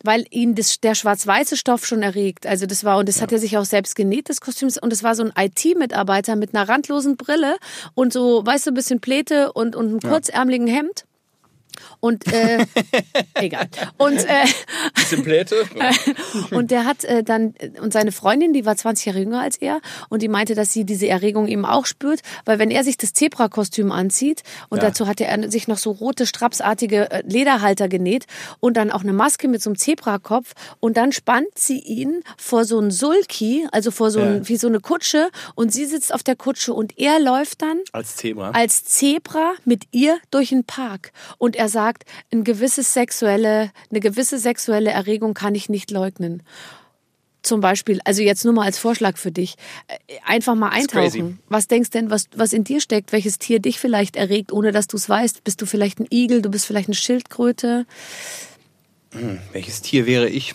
weil ihn das, der schwarz-weiße Stoff schon erregt. Also das war, und das hat er sich auch selbst genäht, das Kostüm. Und das war so ein IT-Mitarbeiter mit einer randlosen Brille und so, weißt du, ein bisschen Pläte und, und einem kurzärmeligen Hemd. Und äh, [laughs] egal. Und äh, [laughs] und der hat äh, dann und seine Freundin, die war 20 Jahre jünger als er und die meinte, dass sie diese Erregung eben auch spürt, weil wenn er sich das Zebra-Kostüm anzieht und Ja. dazu hatte er sich noch so rote strapsartige äh, Lederhalter genäht und dann auch eine Maske mit so einem Zebrakopf und dann spannt sie ihn vor so ein Sulki, also vor so ein, Ja. wie so eine Kutsche und sie sitzt auf der Kutsche und er läuft dann Als Zebra. als Zebra mit ihr durch den Park. Und er sagt, ein gewisses sexuelle, eine gewisse sexuelle Erregung kann ich nicht leugnen. Zum Beispiel, also jetzt nur mal als Vorschlag für dich, äh, einfach mal eintauchen. Was denkst denn, was, was in dir steckt? Welches Tier dich vielleicht erregt, ohne dass du es weißt? Bist du vielleicht ein Igel? Du bist vielleicht eine Schildkröte? Welches Tier wäre ich?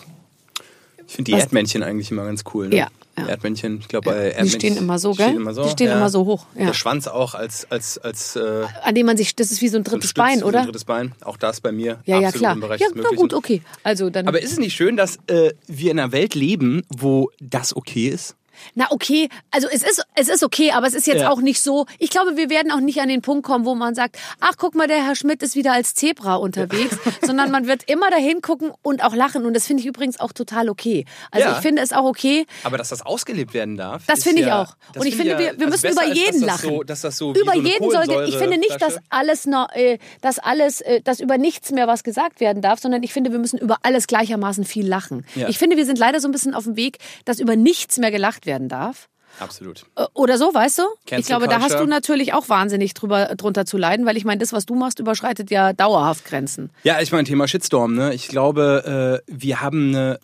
Ich finde die Was- Erdmännchen eigentlich immer ganz cool. Ne? Ja, ja. Erdmännchen, ich glaube, bei Die Erdmännchen. stehen immer so, die gell? Stehen immer so, Die stehen immer so hoch, ja. Der Schwanz auch als, als, als äh, An dem man sich, das ist wie so ein so ein drittes Stütz, Bein, so ein oder? drittes Bein. Auch das bei mir. Ja, ja, klar. Im Bereich Ja, na gut, okay. Also dann. Aber ist es nicht schön, dass äh, wir in einer Welt leben, wo das okay ist? Na okay, also es ist es ist okay, aber es ist jetzt Ja. auch nicht so. Ich glaube, wir werden auch nicht an den Punkt kommen, wo man sagt, ach guck mal, der Herr Schmidt ist wieder als Zebra unterwegs, [laughs] sondern man wird immer dahin gucken und auch lachen und das finde ich übrigens auch total okay. Also Ja. ich finde es auch okay. Aber dass das ausgelebt werden darf. Das finde ich ja, auch. das Und ich finde wir, wir also müssen über als jeden das lachen. So, dass das so über so jeden sollte. Ich finde nicht, dass alles noch, äh, dass alles, äh, dass über nichts mehr was gesagt werden darf, sondern ich finde, wir müssen über alles gleichermaßen viel lachen. Ja. Ich finde, wir sind leider so ein bisschen auf dem Weg, dass über nichts mehr gelacht werden darf. Absolut. Äh, Oder so, weißt du? Cancel ich glaube, da hast Culture. du natürlich auch wahnsinnig drüber, drunter zu leiden, weil ich meine, das, was du machst, überschreitet ja dauerhaft Grenzen. Ja, ich meine, Thema Shitstorm, ne? Ich glaube, äh, wir haben eine.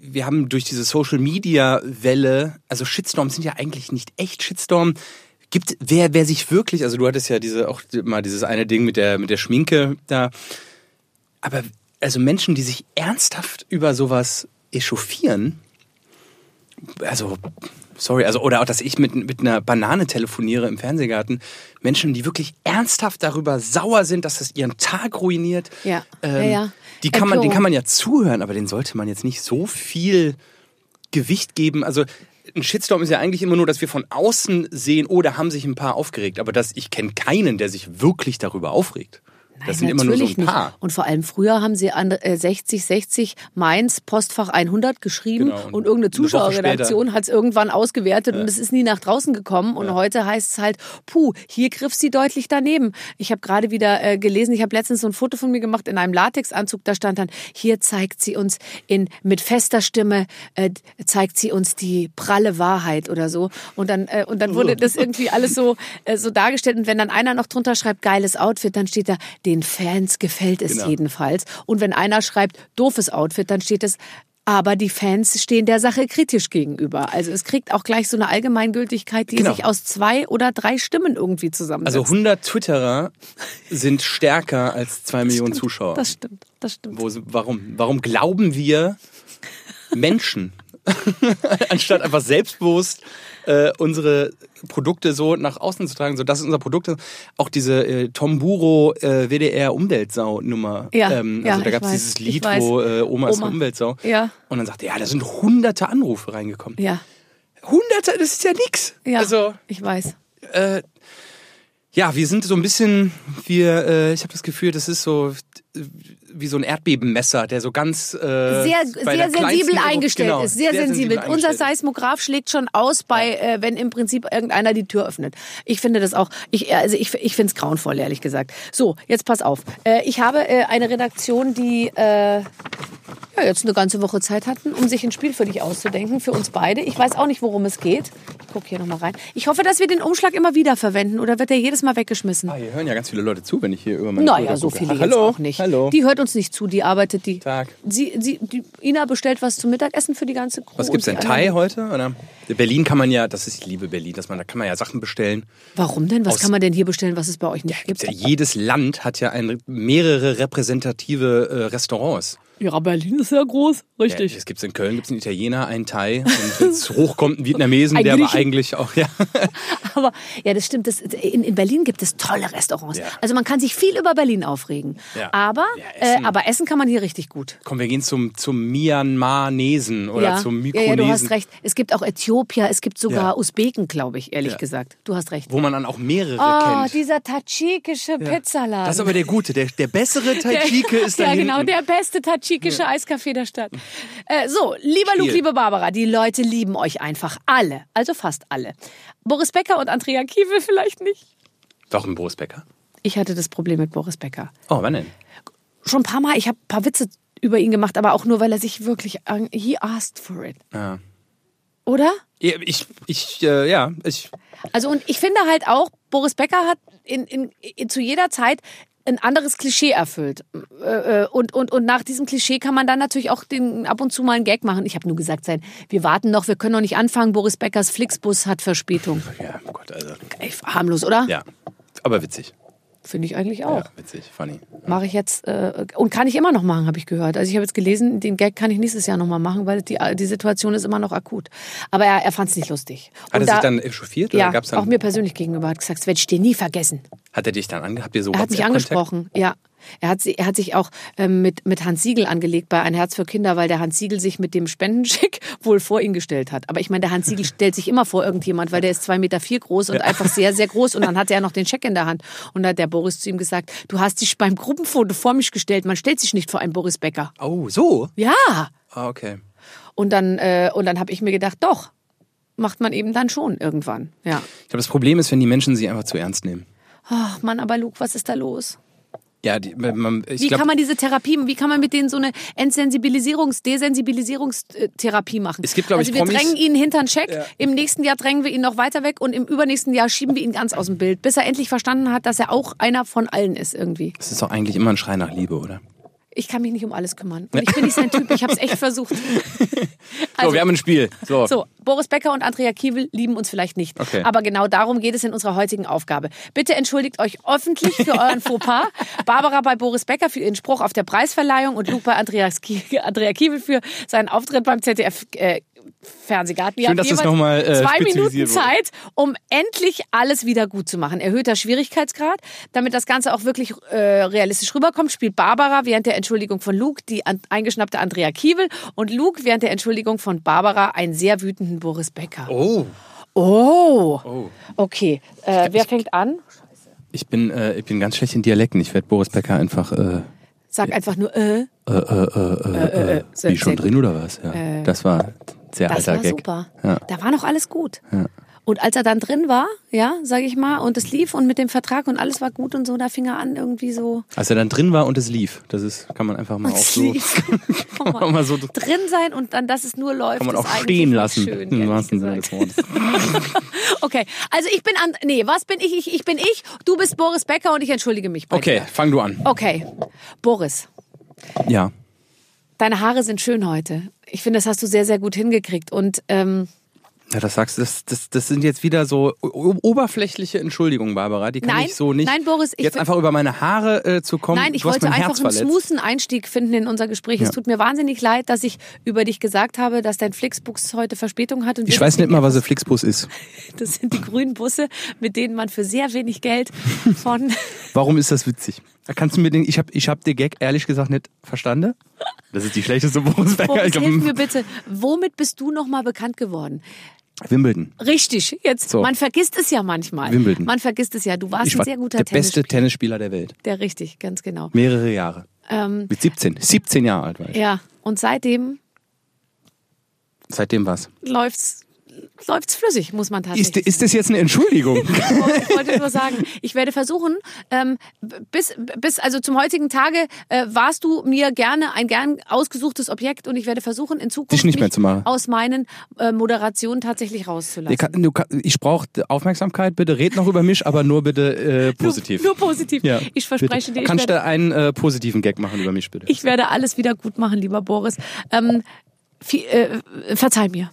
Wir haben durch diese Social Media Welle, also Shitstorms sind ja eigentlich nicht echt Shitstorm. Gibt, wer, wer sich wirklich, also du hattest ja diese, auch mal dieses eine Ding mit der, mit der Schminke da. Aber, also Menschen, die sich ernsthaft über sowas echauffieren, also, sorry, also, oder auch, dass ich mit, mit einer Banane telefoniere im Fernsehgarten. Menschen, die wirklich ernsthaft darüber sauer sind, dass es ihren Tag ruiniert. Ja. Ähm, Ja, ja. Die kann man, den kann man ja zuhören, aber den sollte man jetzt nicht so viel Gewicht geben. Also, ein Shitstorm ist ja eigentlich immer nur, dass wir von außen sehen, oh, da haben sich ein paar aufgeregt. Aber das, ich kenne keinen, der sich wirklich darüber aufregt. Das sind immer nur so ein paar. Nicht. Und vor allem früher haben sie an äh, 60, 60 Mainz Postfach 100 geschrieben Genau. Und und irgendeine Zuschauerredaktion hat es irgendwann ausgewertet und es ist nie nach draußen gekommen. Und heute heißt es halt, puh, hier griff sie deutlich daneben. Ich habe gerade wieder äh, gelesen, ich habe letztens so ein Foto von mir gemacht in einem Latexanzug, da stand dann, hier zeigt sie uns in mit fester Stimme, äh, zeigt sie uns die pralle Wahrheit oder so. Und dann, äh, und dann wurde das irgendwie alles so, äh, so dargestellt. Und wenn dann einer noch drunter schreibt, geiles Outfit, dann steht da, den Fans gefällt es Genau. jedenfalls. Und wenn einer schreibt, doofes Outfit, dann steht es, aber die Fans stehen der Sache kritisch gegenüber. Also es kriegt auch gleich so eine Allgemeingültigkeit, die Genau. sich aus zwei oder drei Stimmen irgendwie zusammensetzt. Also 100 Twitterer sind stärker als zwei Millionen Zuschauer. das stimmt, das stimmt. Wo, warum? Warum glauben wir Menschen, [laughs] anstatt einfach selbstbewusst äh, unsere Produkte so nach außen zu tragen, so das ist unser Produkt. Auch diese äh, Tomburo äh, WDR Umweltsau-Nummer. Ja, ähm, ja, also da gab es dieses Lied, wo äh, Oma, ist Oma. eine Umweltsau. Ja. Und dann sagte er, ja, da sind hunderte Anrufe reingekommen. Ja, Hunderte, das ist ja nix. ja, Also, ich weiß. äh, ja, wir sind so ein bisschen, wir, äh, ich habe das Gefühl, das ist so wie so ein Erdbebenmesser, der so ganz äh, sehr, sehr sensibel eingestellt genau, ist. Sehr, sensibel. Unser eingestellt ist. Seismograph schlägt schon aus, bei, äh, wenn im Prinzip irgendeiner die Tür öffnet. Ich finde das auch, ich, also ich, ich finde es grauenvoll, ehrlich gesagt. So, jetzt pass auf. Äh, ich habe äh, eine Redaktion, die äh, ja, jetzt eine ganze Woche Zeit hatten, um sich ein Spiel für dich auszudenken, für uns beide. Ich weiß auch nicht, worum es geht. Ich gucke hier nochmal rein. Ich hoffe, dass wir den Umschlag immer wieder verwenden oder wird der jedes Mal weggeschmissen? Ah, hier hören ja ganz viele Leute zu, wenn ich hier über meine Naja, so viele Ach, jetzt hallo, auch nicht. Hallo. Die hört uns nicht zu, die arbeitet die. Tag. Sie, sie, die, Ina bestellt was zum Mittagessen für die ganze Crew. Was gibt's und denn? Thai heute? Oder? Berlin kann man ja, das ist, ich liebe Berlin, dass man, da kann man ja Sachen bestellen. Warum denn? Was Aus- kann man denn hier bestellen, was es bei euch nicht Gibt's gibt? ja, jedes Land hat ja ein, mehrere repräsentative äh, Restaurants. Ja, Berlin ist sehr groß, richtig. Ja, es gibt in Köln gibt's einen Italiener, einen Thai und wenn es [laughs] hochkommt, einen Vietnamesen, Ein der aber Griechen. eigentlich auch, ja. [laughs] Aber ja, das stimmt. Das, in, in Berlin gibt es tolle Restaurants. Ja. Also man kann sich viel über Berlin aufregen. Ja. Aber, Ja, äh, Essen. aber Essen kann man hier richtig gut. Komm, wir gehen zum, zum Myanmarnesen oder zum ja, Mykonesen. ja, du hast recht. Es gibt auch Äthiopier, es gibt sogar. Usbeken, glaube ich, ehrlich gesagt. Du hast recht. Wo man dann auch mehrere Ah, kennt. dieser tadschikische Pizzaladen. Das ist aber der gute. Der, der bessere [laughs] Tajike ist da Ja, genau, der beste tadschikische Eiscafé der Stadt. Äh, so, lieber Luke, Spiel. liebe Barbara, die Leute lieben euch einfach alle. Also fast alle. Boris Becker und Andrea Kiewel vielleicht nicht. Warum Boris Becker? Ich hatte das Problem mit Boris Becker. Oh, wann denn? Schon ein paar Mal, ich habe ein paar Witze über ihn gemacht, aber auch nur, weil er sich wirklich, he asked for it. Ja. Oder? Ja, Ich, ich, äh, ja, ich, Also und ich finde halt auch, Boris Becker hat in, in, in, zu jeder Zeit ein anderes Klischee erfüllt. Äh, äh, Und, und, und nach diesem Klischee kann man dann natürlich auch den, ab und zu mal einen Gag machen. Ich habe nur gesagt, sein, wir warten noch, wir können noch nicht anfangen. Boris Beckers Flixbus hat Verspätung. ja, oh Gott, also, Ey, harmlos, oder? ja. Aber witzig. Finde ich eigentlich auch. Ja, witzig, funny. Mache ich jetzt äh, und kann ich immer noch machen, habe ich gehört. Also ich habe jetzt gelesen, den Gag kann ich nächstes Jahr noch mal machen, weil die, die Situation ist immer noch akut. Aber er, er fand es nicht lustig. Hat er Und sich da- dann echauffiert oder ja, gab's dann, auch mir persönlich gegenüber hat gesagt, das werde ich dir nie vergessen. hat er dich dann ange, habt ihr so Er hat mich angesprochen, ja. Er hat, sie- er hat sich auch ähm, mit, mit Hans Siegel angelegt bei Ein Herz für Kinder, weil der Hans Siegel sich mit dem Spendenschick [laughs] wohl vor ihn gestellt hat. Aber ich meine, der Hans Siegel stellt sich immer vor irgendjemand, weil der ist zwei Meter vier groß und einfach sehr, sehr groß. Und dann hatte er noch den Scheck in der Hand. Und da hat der Boris zu ihm gesagt, du hast dich beim Gruppenfoto vor mich gestellt. Man stellt sich nicht vor einen Boris Becker. Oh, so? Ja. Ah, okay. Und dann, äh, und dann habe ich mir gedacht, doch, macht man eben dann schon irgendwann. Ja. Ich glaube, das Problem ist, wenn die Menschen sie einfach zu ernst nehmen. Ach Mann, aber Luke, was ist da los? Ja, die, man, ich Wie glaube, kann man diese Therapie, wie kann man mit denen so eine Entsensibilisierungs-, Desensibilisierungstherapie machen? Es gibt, glaub ich, also wir Promis- drängen ihn hinter den Check, im nächsten Jahr drängen wir ihn noch weiter weg und im übernächsten Jahr schieben wir ihn ganz aus dem Bild, bis er endlich verstanden hat, dass er auch einer von allen ist irgendwie. es ist doch eigentlich immer ein Schrei nach Liebe, oder? Ich kann mich nicht um alles kümmern. Und ich bin nicht sein Typ, ich habe es echt versucht. [laughs] so, wir haben ein Spiel. So. Also, So, Boris Becker und Andrea Kiewel lieben uns vielleicht nicht. Okay. Aber genau darum geht es in unserer heutigen Aufgabe. Bitte entschuldigt euch öffentlich für euren Fauxpas. Barbara bei Boris Becker für ihren Spruch auf der Preisverleihung und Luke bei Andreas Kie Andrea Kiewel für seinen Auftritt beim ZDF. Äh, Fernsehgarten. Ihr Schön, habt dass das jeweils noch mal, äh, zwei Minuten. Zeit, um endlich alles wieder gut zu machen. Erhöhter Schwierigkeitsgrad, damit das Ganze auch wirklich äh, realistisch rüberkommt, spielt Barbara während der Entschuldigung von Luke die an, eingeschnappte Andrea Kiewel und Luke während der Entschuldigung von Barbara einen sehr wütenden Boris Becker. Oh. Oh. Okay. Äh, wer fängt an? Ich bin, äh, ich bin ganz schlecht in Dialekten. Ich werde Boris Becker einfach äh, Sag einfach nur äh. äh, äh, äh, äh, sehr- wie schon sehr drin oder was? Ja. das war ein sehr Das alter war Gag. super. Ja. Da war noch alles gut. Und als er dann drin war, ja, sag ich mal, und es lief und mit dem Vertrag und alles war gut und so, da fing er an irgendwie so. Als er dann drin war und es lief, das ist, kann man einfach mal auch so, [laughs] kann man mal so, drin sein und dann, dass es nur läuft. kann man auch stehen lassen. Schön, Im ehrlich wahrsten Sinne gesagt. des Wortes. [laughs] Okay, also ich bin an. Nee, was bin ich? ich? Ich bin ich, du bist Boris Becker und ich entschuldige mich bei Okay, dir. fang du an. Okay. Boris, Ja. Deine Haare sind schön heute. Ich finde, das hast du sehr, sehr gut hingekriegt. Und ähm, Ja, das sagst du, das, das, das sind jetzt wieder so oberflächliche Entschuldigungen, Barbara. Die kann Nein, ich so nicht. nein, Boris, ich Jetzt einfach über meine Haare äh, zu kommen. nein, ich wollte einfach einen smoothen Einstieg finden in unser Gespräch. Es Ja. tut mir wahnsinnig leid, dass ich über dich gesagt habe, dass dein Flixbus heute Verspätung hat. Ich weiß nicht mal, was ein Flixbus ist. [laughs] Das sind die grünen Busse, mit denen man für sehr wenig Geld [laughs] von Warum ist das witzig? Kannst du mir den, ich habe ich hab den Gag ehrlich gesagt nicht verstanden. [laughs] Das ist die schlechteste Boris Becker. Boris, hilf mir bitte. Womit bist du noch mal bekannt geworden? Wimbledon. Richtig, jetzt. So. Man vergisst es ja manchmal. Wimbledon. Man vergisst es ja. Du warst Ich ein war sehr guter der beste Tennisspieler. Tennisspieler der Welt. Der richtig, ganz genau. Mehrere Jahre. Ähm, Mit 17. 17 Jahre alt war ich. ja, und seitdem Seitdem was? läuft's läuft's flüssig, muss man Ist, tatsächlich. ist das jetzt eine Entschuldigung? [laughs] ich wollte nur sagen, [laughs] ich werde versuchen, ähm, bis, bis also zum heutigen Tage äh, warst du mir gerne ein gern ausgesuchtes Objekt und ich werde versuchen, in Zukunft Dich nicht mehr zu machen. aus meinen äh, Moderationen tatsächlich rauszulassen. Ich, kann- kann- ich brauche Aufmerksamkeit, bitte red noch über mich, aber nur bitte äh, positiv. Nur, nur positiv. ja, ich verspreche bitte. dir, ich Kannst du einen äh, positiven Gag machen über mich, bitte? ich werde alles wieder gut machen, lieber Boris. Ähm, viel, äh, verzeih mir.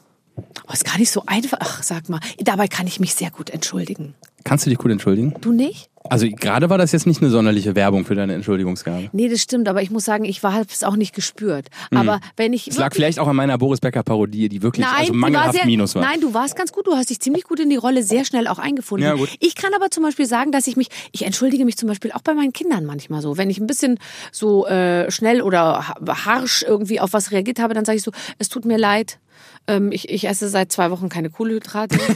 Oh, ist gar nicht so einfach. Ach, sag mal. Dabei kann ich mich sehr gut entschuldigen. Kannst du dich gut entschuldigen? Du nicht? Also gerade war das jetzt nicht eine sonderliche Werbung für deine Entschuldigungsgabe. Nee, das stimmt, aber ich muss sagen, ich habe es auch nicht gespürt. Aber wenn ich. Mhm. Es lag vielleicht auch an meiner Boris Becker Parodie, die wirklich also die war mangelhaft sehr, Minus war. Nein, du warst ganz gut. Du hast dich ziemlich gut in die Rolle sehr schnell auch eingefunden. Ja, gut. Ich kann aber zum Beispiel sagen, dass ich mich, ich entschuldige mich zum Beispiel auch bei meinen Kindern manchmal so. Wenn ich ein bisschen so äh, schnell oder ha- harsch irgendwie auf was reagiert habe, dann sage ich so, es tut mir leid. Ähm, ich, ich esse seit zwei Wochen keine Kohlenhydrate. [laughs]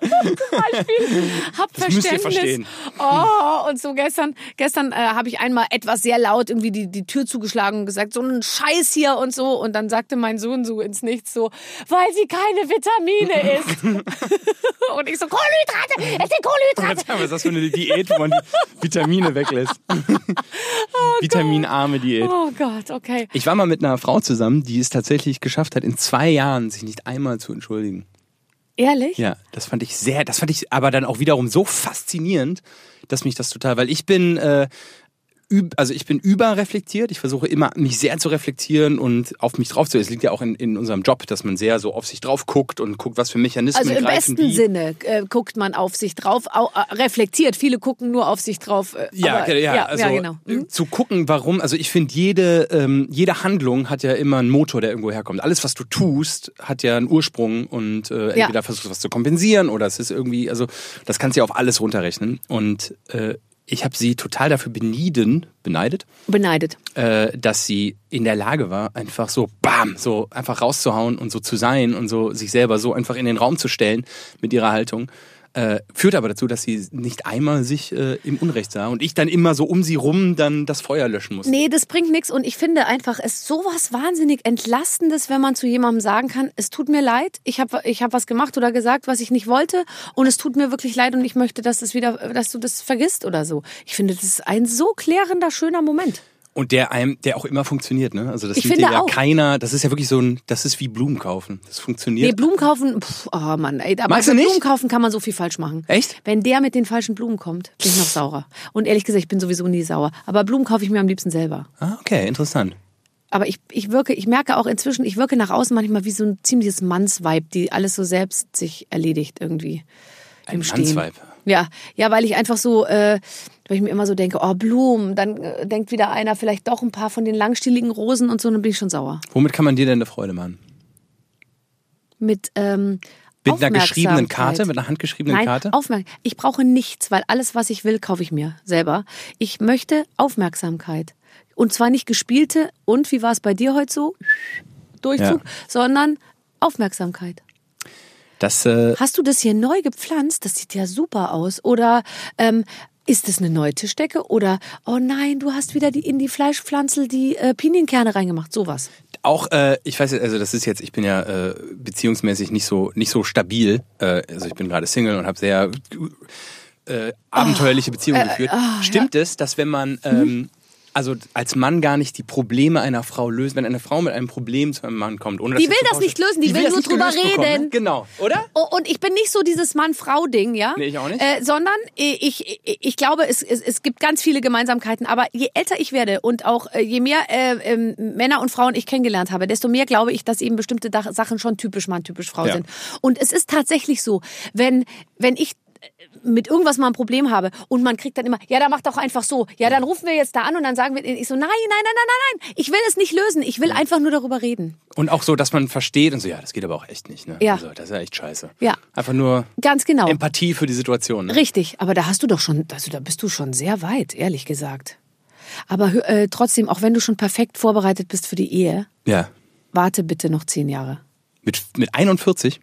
Beispiel. Hab Das müsst ihr Verständnis. verstehen. Oh, und so gestern, gestern äh, habe ich einmal etwas sehr laut irgendwie die, die Tür zugeschlagen und gesagt, so ein Scheiß hier und so. Und dann sagte mein Sohn so ins Nichts so, weil sie keine Vitamine isst. [laughs] und ich so, Kohlenhydrate, es sind Kohlenhydrate. Was ist das für eine Diät, wo man die Vitamine weglässt? [laughs] Vitaminarme Diät. Oh Gott, okay. Ich war mal mit einer Frau zusammen, die es tatsächlich geschafft hat, in zwei Jahren sich nicht einmal zu entschuldigen. Ehrlich? Ja, das fand ich sehr, das fand ich aber dann auch wiederum so faszinierend, dass mich das total, weil ich bin, äh, also ich bin überreflektiert. Ich versuche immer, mich sehr zu reflektieren und auf mich drauf zu. Es liegt ja auch in, in unserem Job, dass man sehr so auf sich drauf guckt und guckt, was für Mechanismen Also im greifen besten wie. Sinne äh, guckt man auf sich drauf, au, äh, reflektiert. Viele gucken nur auf sich drauf. Äh, Ja, aber, ja, ja, also ja, genau. äh, Mhm. zu gucken, warum, also ich finde, jede, ähm, jede Handlung hat ja immer einen Motor, der irgendwo herkommt. Alles, was du tust, hat ja einen Ursprung und äh, Ja. entweder versuchst du was zu kompensieren oder es ist irgendwie, also das kannst du ja auf alles runterrechnen. Und äh, ich habe sie total dafür benieden, beneidet, Beneidet. äh, dass sie in der Lage war, einfach so bam, so einfach rauszuhauen und so zu sein und so sich selber so einfach in den Raum zu stellen mit ihrer Haltung. Äh, führt aber dazu, dass sie nicht einmal sich äh, im Unrecht sah und ich dann immer so um sie rum dann das Feuer löschen musste. Nee, das bringt nichts und ich finde einfach, es ist sowas wahnsinnig Entlastendes, wenn man zu jemandem sagen kann, es tut mir leid, ich habe ich hab was gemacht oder gesagt, was ich nicht wollte und es tut mir wirklich leid und ich möchte, dass, es wieder, dass du das vergisst oder so. Ich finde, das ist ein so klärender, schöner Moment. Und der einem, der auch immer funktioniert, ne? Also das Ich finde ja auch. keiner, das ist ja wirklich so ein, das ist wie Blumen kaufen. Das Nee, funktioniert. Blumen kaufen, pff, oh Mann, ey, aber Magst du nicht? Blumen kaufen kann man so viel falsch machen. Echt? Wenn der mit den falschen Blumen kommt, bin ich noch saurer. Und ehrlich gesagt, ich bin sowieso nie sauer. Aber Blumen kaufe ich mir am liebsten selber. ah, okay, interessant. Aber ich, ich wirke, ich merke auch inzwischen, ich wirke nach außen manchmal wie so ein ziemliches Mannsweib, die alles so selbst sich erledigt irgendwie. Ein. Mannsweib. Ja, ja, weil ich einfach so, äh, weil ich mir immer so denke, oh Blumen, dann äh, denkt wieder einer vielleicht doch ein paar von den langstieligen Rosen und so, dann bin ich schon sauer. Womit kann man dir denn eine Freude machen? Mit ähm, Mit einer geschriebenen. Karte, mit einer handgeschriebenen Nein, Karte? Aufmerksamkeit. Ich brauche nichts, weil alles, was ich will, kaufe ich mir selber. Ich möchte Aufmerksamkeit. Und zwar nicht gespielte, und wie war es bei dir heute so? Durchzug, Ja. sondern Aufmerksamkeit. Das, äh, Hast du das hier neu gepflanzt? Das sieht ja super aus. Oder ähm, ist es eine neue Tischdecke? Oder, oh nein, du hast wieder die, in die Fleischpflanzel die äh, Pinienkerne reingemacht. Sowas. auch, äh, ich weiß, also das ist jetzt, ich bin ja äh, beziehungsmäßig nicht so nicht so stabil. Äh, also ich bin gerade Single und habe sehr äh, abenteuerliche Beziehungen geführt. Stimmt es, dass wenn man ähm, also als Mann gar nicht die Probleme einer Frau löst, wenn eine Frau mit einem Problem zu einem Mann kommt, ohne Die will das nicht lösen, die will das nur drüber bekommen, reden. ne? Genau, oder? Und ich bin nicht so dieses Mann-Frau-Ding, ja? Nee, ich auch nicht. Äh, sondern ich, ich, ich glaube, es, es, es gibt ganz viele Gemeinsamkeiten. Aber je älter ich werde und auch äh, je mehr äh, ähm, Männer und Frauen ich kennengelernt habe, desto mehr glaube ich, dass eben bestimmte Sachen schon typisch Mann, typisch Frau Ja. sind. Und es ist tatsächlich so, wenn, wenn ich mit irgendwas mal ein Problem habe und man kriegt dann immer, ja, dann mach doch einfach so. Ja, dann rufen wir jetzt da an und dann sagen wir, ich so, nein, nein, nein, nein, nein, nein, ich will es nicht lösen. Ich will einfach nur darüber reden. Und auch so, dass man versteht und so, ja, das geht aber auch echt nicht. Ne? Ja. Also, das ist ja echt scheiße. Ja. Einfach nur Ganz genau. Empathie für die Situation. Ne? Richtig, aber da hast du doch schon, also da bist du schon sehr weit, ehrlich gesagt. Aber äh, trotzdem, auch wenn du schon perfekt vorbereitet bist für die Ehe, Ja. warte bitte noch zehn Jahre. Mit, mit 41?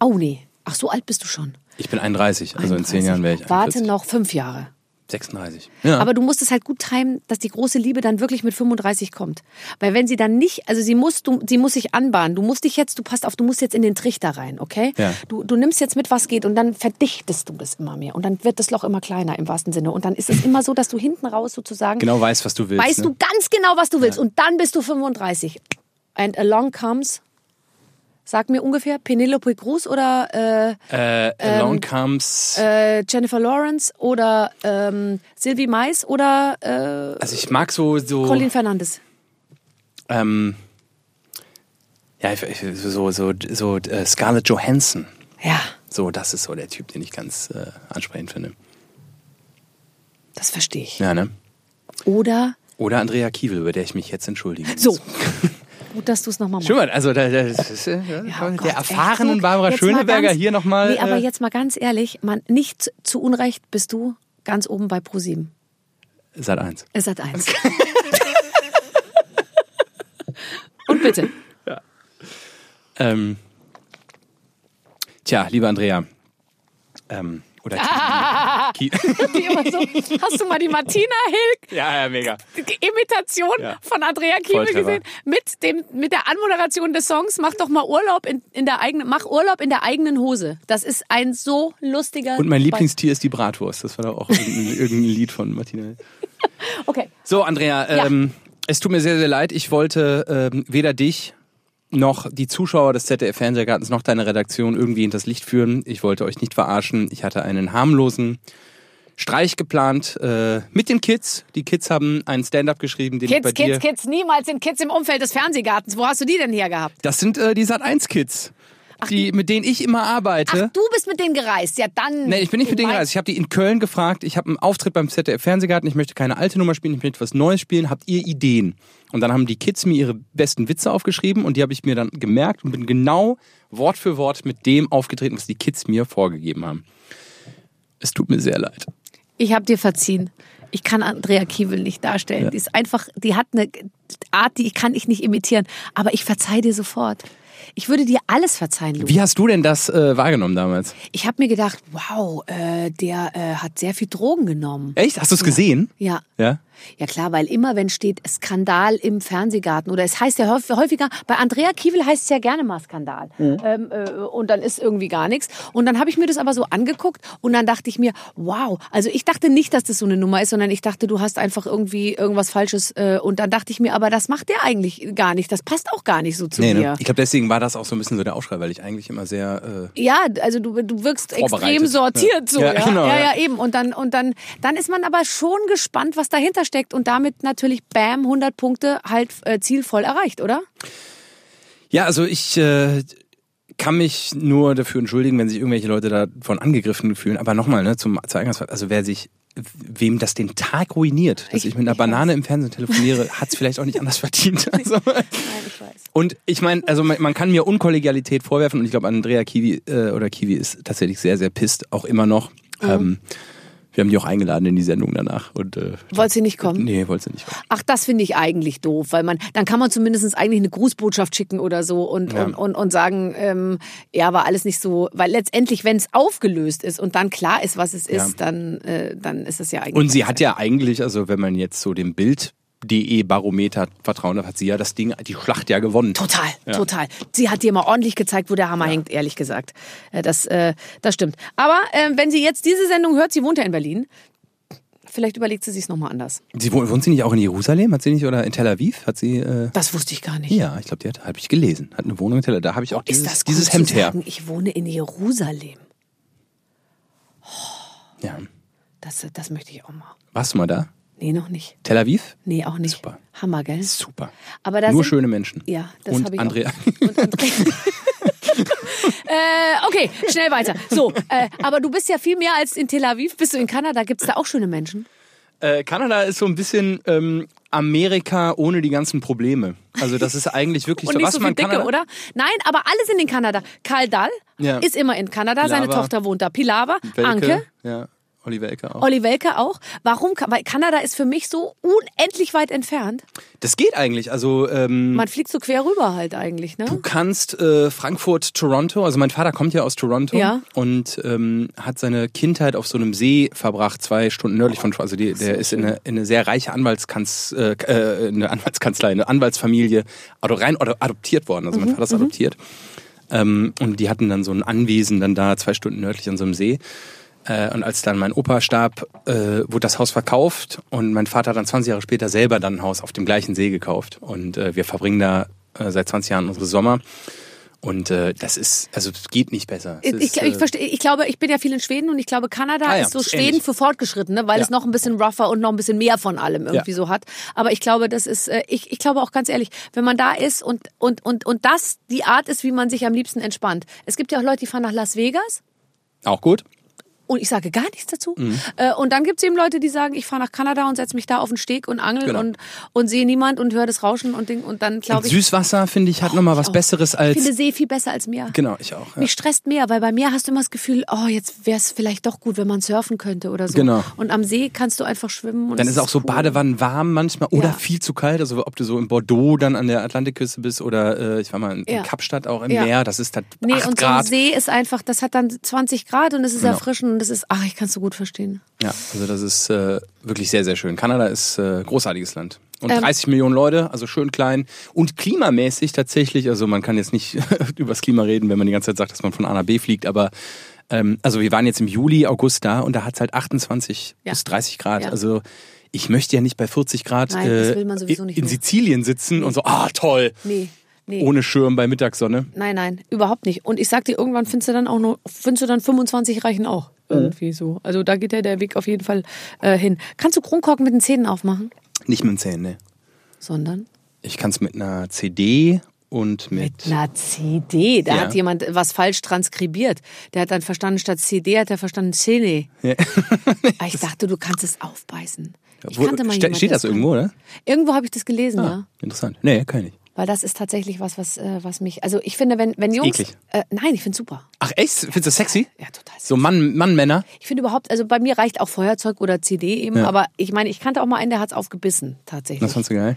Oh nee, ach so alt bist du schon. Ich bin 31, also in 10 Jahren wäre ich Warte 41. noch fünf Jahre. 36. Ja. Aber du musst es halt gut timen, dass die große Liebe dann wirklich mit 35 kommt. Weil wenn sie dann nicht, also sie muss, du, sie muss sich anbahnen. Du musst dich jetzt, du passt auf, du musst jetzt in den Trichter rein, okay? Ja. Du, du nimmst jetzt mit, was geht und dann verdichtest du das immer mehr. Und dann wird das Loch immer kleiner im wahrsten Sinne. Und dann ist es immer so, dass du hinten raus sozusagen genau weißt, was du willst. weißt ne? du ganz genau, was du willst. Und dann bist du 35. And along comes, sag mir ungefähr, Penelope Cruz oder äh, Äh, Along Comes. äh, Jennifer Lawrence oder ähm, Sylvie Mais oder äh, also ich mag so. so Colin Fernandes. ähm, ja, so, so, so äh, Scarlett Johansson. Ja. So, das ist so der Typ, den ich ganz äh, ansprechend finde. Das verstehe ich. Ja, ne? Oder Oder Andrea Kiewel, über der ich mich jetzt entschuldigen muss. so. [laughs] Gut, dass du es nochmal machst. Schon mal, also da, das ist, äh, Ja, oh der Gott, erfahrenen echt, Barbara jetzt mal Schöneberger ganz- hier nochmal. Nee, aber äh, jetzt mal ganz ehrlich, man, nicht zu- Unrecht bist du ganz oben bei ProSieben. Sat 1. Es hat eins. [laughs] Und bitte. Ähm, tja, liebe Andrea. Ähm, oder [laughs] Ki- Wie immer so. Hast du mal die Martina Hilk Ja, ja, mega. Imitation Ja. von Andrea Volltreffer. gesehen? Mit dem mit der Anmoderation des Songs Mach doch mal Urlaub in, in der eigenen Mach Urlaub in der eigenen Hose. Das ist ein so lustiger Und mein Be- Lieblingstier ist die Bratwurst. Das war doch auch irgendein, [laughs] irgendein Lied von Martina. Okay. So, Andrea, Ja. ähm, es tut mir sehr, sehr leid. Ich wollte ähm, weder dich noch die Zuschauer des ZDF Fernsehgartens noch deine Redaktion irgendwie hinters Licht führen. Ich wollte euch nicht verarschen. Ich hatte einen harmlosen Streich geplant äh, mit den Kids. Die Kids haben einen Stand-up geschrieben, den ich Kids, bei dir... Kids, Kids, niemals sind Kids im Umfeld des Fernsehgartens. Wo hast du die denn her gehabt? Das sind äh, die Sat1-Kids, die, mit denen ich immer arbeite. Ach, du bist mit denen gereist. Ja, dann. Nee, ich bin nicht mit denen gereist. Ich habe die in Köln gefragt. Ich habe einen Auftritt beim ZDF Fernsehgarten. Ich möchte keine alte Nummer spielen, ich möchte was Neues spielen. Habt ihr Ideen? Und dann haben die Kids mir ihre besten Witze aufgeschrieben und die habe ich mir dann gemerkt und bin genau Wort für Wort mit dem aufgetreten, was die Kids mir vorgegeben haben. Es tut mir sehr leid. Ich habe dir verziehen. Ich kann Andrea Kiewel nicht darstellen. Die ist einfach, die hat eine Art, die kann ich nicht imitieren. Aber ich verzeih dir sofort. Ich würde dir alles verzeihen, Lu. Wie hast du denn das äh, wahrgenommen damals? Ich habe mir gedacht, wow, äh, der äh, hat sehr viel Drogen genommen. Echt? Hast du es gesehen? Ja. Ja. Ja klar, weil immer wenn steht Skandal im Fernsehgarten oder es heißt ja häufig- häufiger, bei Andrea Kiewel heißt es ja gerne mal Skandal ähm, äh, und dann ist irgendwie gar nichts. Und dann habe ich mir das aber so angeguckt und dann dachte ich mir, wow, also ich dachte nicht, dass das so eine Nummer ist, sondern ich dachte, du hast einfach irgendwie irgendwas Falsches äh, und dann dachte ich mir, aber das macht der eigentlich gar nicht, das passt auch gar nicht so zu Nee, mir. ne? Ich glaube, deswegen war das auch so ein bisschen so der Aufschrei, weil ich eigentlich immer sehr. Äh, Ja, also du, du wirkst extrem sortiert so, Ja, ja. genau, ja, ja. ja, eben. Und dann, und dann, dann ist man aber schon gespannt, was dahinter steckt und damit natürlich, bam, 100 Punkte halt äh, zielvoll erreicht, oder? Ja, also ich äh, kann mich nur dafür entschuldigen, wenn sich irgendwelche Leute davon angegriffen fühlen. Aber nochmal, ne, zum, zur Eingangsfrage, also wer sich, wem das den Tag ruiniert, dass ich, Ich- mit einer ich Banane im Fernsehen telefoniere, hat es vielleicht auch nicht anders verdient. [laughs] Also, Nein, ich weiß. und ich meine, also man, man kann mir Unkollegialität vorwerfen und ich glaube, Andrea Kiwi äh, oder Kiwi ist tatsächlich sehr, sehr pisst, auch immer noch. Mhm. Ähm, wir haben die auch eingeladen in die Sendung danach. Und, äh, Wollte sie nicht kommen? Nee, wollte sie nicht kommen. Ach, das finde ich eigentlich doof, weil man, dann kann man zumindest eigentlich eine Grußbotschaft schicken oder so und, Ja. und, und, und sagen, ähm, ja, war alles nicht so, weil letztendlich, wenn es aufgelöst ist und dann klar ist, was es ist, Ja. dann, äh, dann ist es ja eigentlich. Und sie hat ja eigentlich, also wenn man jetzt so dem Bild DE Barometer vertrauen darf, hat sie ja das Ding, die Schlacht ja gewonnen. Total, total. Sie hat dir mal ordentlich gezeigt, wo der Hammer hängt, ehrlich gesagt. Äh, Das, äh, das stimmt. Aber äh, wenn sie jetzt diese Sendung hört, sie wohnt ja in Berlin, vielleicht überlegt sie sich nochmal anders. Sie wohnt, wohnt sie nicht auch in Jerusalem? Hat sie nicht oder in Tel Aviv? Hat sie? Äh, Das wusste ich gar nicht. ja, ich glaube, die hat, habe ich gelesen. Hat eine Wohnung in Tel Aviv. Da habe ich auch dieses, Ist das gut dieses zu Hemd her. sagen, ich wohne in Jerusalem. Ja. Das, das möchte ich auch mal. Warst du mal da? Nee, noch nicht. Tel Aviv? Nee, auch nicht. Super. Hammer, gell? Super. Aber da Nur sind- schöne Menschen. Ja, das habe ich Andrea. Auch. [laughs] Und Andrea. [laughs] äh, okay, schnell weiter. So, äh, aber du bist ja viel mehr als in Tel Aviv. Bist du in Kanada? Gibt es da auch schöne Menschen? Äh, Kanada ist so ein bisschen ähm, Amerika ohne die ganzen Probleme. Also das ist eigentlich wirklich [laughs] Und so, nicht was so viel man Dicke, Kanada, oder? Nein, aber alle sind in Kanada. Karl Dahl Ja. ist immer in Kanada. Seine Pilawa. Tochter wohnt da. Pilava, Welke, Anke, Ja, Olli Welke auch. Olli Welke auch. Warum? Weil Kanada ist für mich so unendlich weit entfernt. Das geht eigentlich. Also ähm, Man fliegt so quer rüber halt eigentlich, ne? Du kannst äh, Frankfurt, Toronto, also mein Vater kommt ja aus Toronto Ja. und ähm, hat seine Kindheit auf so einem See verbracht, zwei Stunden nördlich von Toronto. Also die, der ist in eine, in eine sehr reiche Anwaltskanz, äh, äh, eine Anwaltskanzlei, eine Anwaltsfamilie ado, rein ado, adoptiert worden. Also mein Vater ist adoptiert. Ähm, und die hatten dann so ein Anwesen dann da zwei Stunden nördlich an so einem See. Äh, und als dann mein Opa starb, äh, wurde das Haus verkauft und mein Vater hat dann 20 Jahre später selber dann ein Haus auf dem gleichen See gekauft. Und äh, wir verbringen da äh, seit 20 Jahren unsere Sommer. Und äh, das ist, also es geht nicht besser. Es Ich, ist, ich, äh, verstehe, ich glaube, ich bin ja viel in Schweden und ich glaube, Kanada Ah ja, ist so ist Schweden ähnlich. für Fortgeschrittene, weil Ja. es noch ein bisschen rougher und noch ein bisschen mehr von allem irgendwie Ja. so hat. Aber ich glaube, das ist, äh, ich, ich glaube auch ganz ehrlich, wenn man da ist und, und, und, und das die Art ist, wie man sich am liebsten entspannt. Es gibt ja auch Leute, die fahren nach Las Vegas Auch gut. Und ich sage gar nichts dazu. Mhm. Äh, und dann gibt's eben Leute, die sagen, ich fahre nach Kanada und setze mich da auf den Steg und angel Genau. und, und sehe niemand und höre das Rauschen und Ding. Und dann glaube ich, Süßwasser, finde ich, hat nochmal was auch. Besseres ich als. finde See viel besser als Meer. Genau, ich auch. Ja. Mich stresst mehr, weil bei Meer hast du immer das Gefühl, oh, jetzt wäre es vielleicht doch gut, wenn man surfen könnte oder so. Genau. Und am See kannst du einfach schwimmen. Und Dann ist auch so cool. Badewannen warm manchmal oder Ja. viel zu kalt. Also ob du so in Bordeaux dann an der Atlantikküste bist oder äh, ich war mal in, Ja. in Kapstadt auch im. Meer. Das ist halt Nee, 8 und so ein Grad. See ist einfach, das hat dann 20 Grad und es ist Genau. erfrischend es ist, ach, ich kann es so gut verstehen. Ja, also das ist äh, wirklich sehr, sehr schön. Kanada ist äh, großartiges Land. Und Ähm, 30 Millionen Leute, also schön klein. Und klimamäßig tatsächlich, also man kann jetzt nicht [laughs] übers Klima reden, wenn man die ganze Zeit sagt, dass man von A nach B fliegt, aber ähm, also wir waren jetzt im Juli, August da und da hat es halt 28 Ja. bis 30 Grad. Ja. Also ich möchte ja nicht bei 40 Grad Nein, das äh, in. Sizilien sitzen und so, ah toll, Nee, nee. ohne Schirm bei Mittagssonne. Nein, nein, überhaupt nicht. Und ich sag dir, irgendwann findest du dann auch nur, findest du dann 25 reichen auch. Irgendwie so. Also da geht ja der Weg auf jeden Fall äh, hin. Kannst du Kronkorken mit den Zähnen aufmachen? Nicht mit den Zähnen, ne. Sondern? Ich kann es mit einer CD und mit... Na, CD. Da Ja. hat jemand was falsch transkribiert. Der hat dann verstanden, statt CD hat er verstanden CD. [laughs] Ja. Ah, ich dachte, du kannst es aufbeißen. Ich Wo- kannte mal ste- jemand, steht das irgendwo, oder? Irgendwo habe ich das gelesen, ja. Interessant. Nee, kann ich nicht. Weil das ist tatsächlich was, was, äh, was mich. Also ich finde, wenn, wenn Jungs. eklig. Äh, nein, ich finde super. Ach echt? Findest du das sexy? Ja, total. So Mann, Mann, Männer? Ich finde überhaupt, also bei mir reicht auch Feuerzeug oder CD eben, Ja. aber ich meine, ich kannte auch mal einen, der hat's aufgebissen, tatsächlich. Das fandst du geil.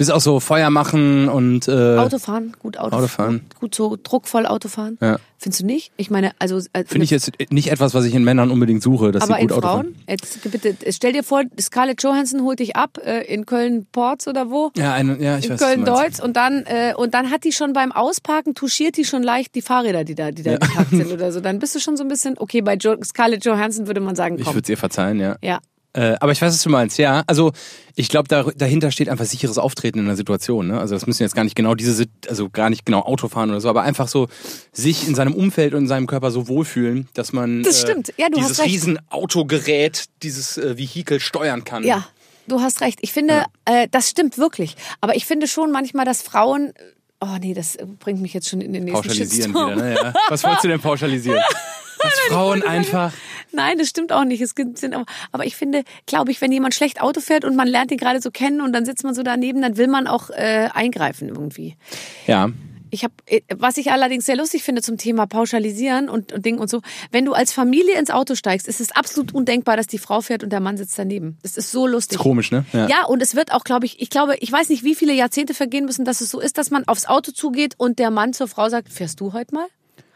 Bist auch so Feuer machen und äh, Autofahren, gut Auto Autofahren. Gut so druckvoll Autofahren. Ja. Findest du nicht? Ich meine, also. Äh, finde ich jetzt nicht etwas, was ich in Männern unbedingt suche, dass aber sie in gut Auto Frauen, fahren. jetzt bitte, stell dir vor, Scarlett Johansson holt dich ab äh, in Köln-Ports oder wo? Ja, ein, ja, ich in weiß. Köln-Deutz und dann äh, und dann hat die schon beim Ausparken touchiert die schon leicht die Fahrräder, die da, die da gepackt sind [laughs] oder so. Dann bist du schon so ein bisschen, okay, bei jo Scarlett Johansson würde man sagen, Ich komm. würde es ihr verzeihen, ja. Ja. Äh, aber ich weiß, was du meinst, ja. Also ich glaube, da, dahinter steht einfach sicheres Auftreten in der Situation. Ne? Also das müssen jetzt gar nicht genau diese, also gar nicht genau Autofahren oder so, aber einfach so sich in seinem Umfeld und in seinem Körper so wohlfühlen, dass man Das stimmt. Ja, du dieses hast recht. riesen Autogerät, dieses äh, Vehikel steuern kann. Ja, du hast recht. Ich finde, äh, das stimmt wirklich. Aber ich finde schon manchmal, dass Frauen. Oh nee, das bringt mich jetzt schon in den nächsten Pauschalisieren Shitstorm. wieder, ne? Ja. Was wolltest du denn pauschalisieren? [laughs] Dass Frauen einfach. Nein, das stimmt auch nicht. Es gibt, sind aber, ich finde, glaube ich, wenn jemand schlecht Auto fährt und man lernt ihn gerade so kennen und dann sitzt man so daneben, dann will man auch äh, eingreifen irgendwie. Ja. Ich habe, was ich allerdings sehr lustig finde zum Thema Pauschalisieren und, und Ding und so. Wenn du als Familie ins Auto steigst, ist es absolut undenkbar, dass die Frau fährt und der Mann sitzt daneben. Das ist so lustig. Ist komisch, ne? Ja. Ja, und es wird auch, glaube ich, ich glaube, ich weiß nicht, wie viele Jahrzehnte vergehen müssen, dass es so ist, dass man aufs Auto zugeht und der Mann zur Frau sagt, fährst du heute mal?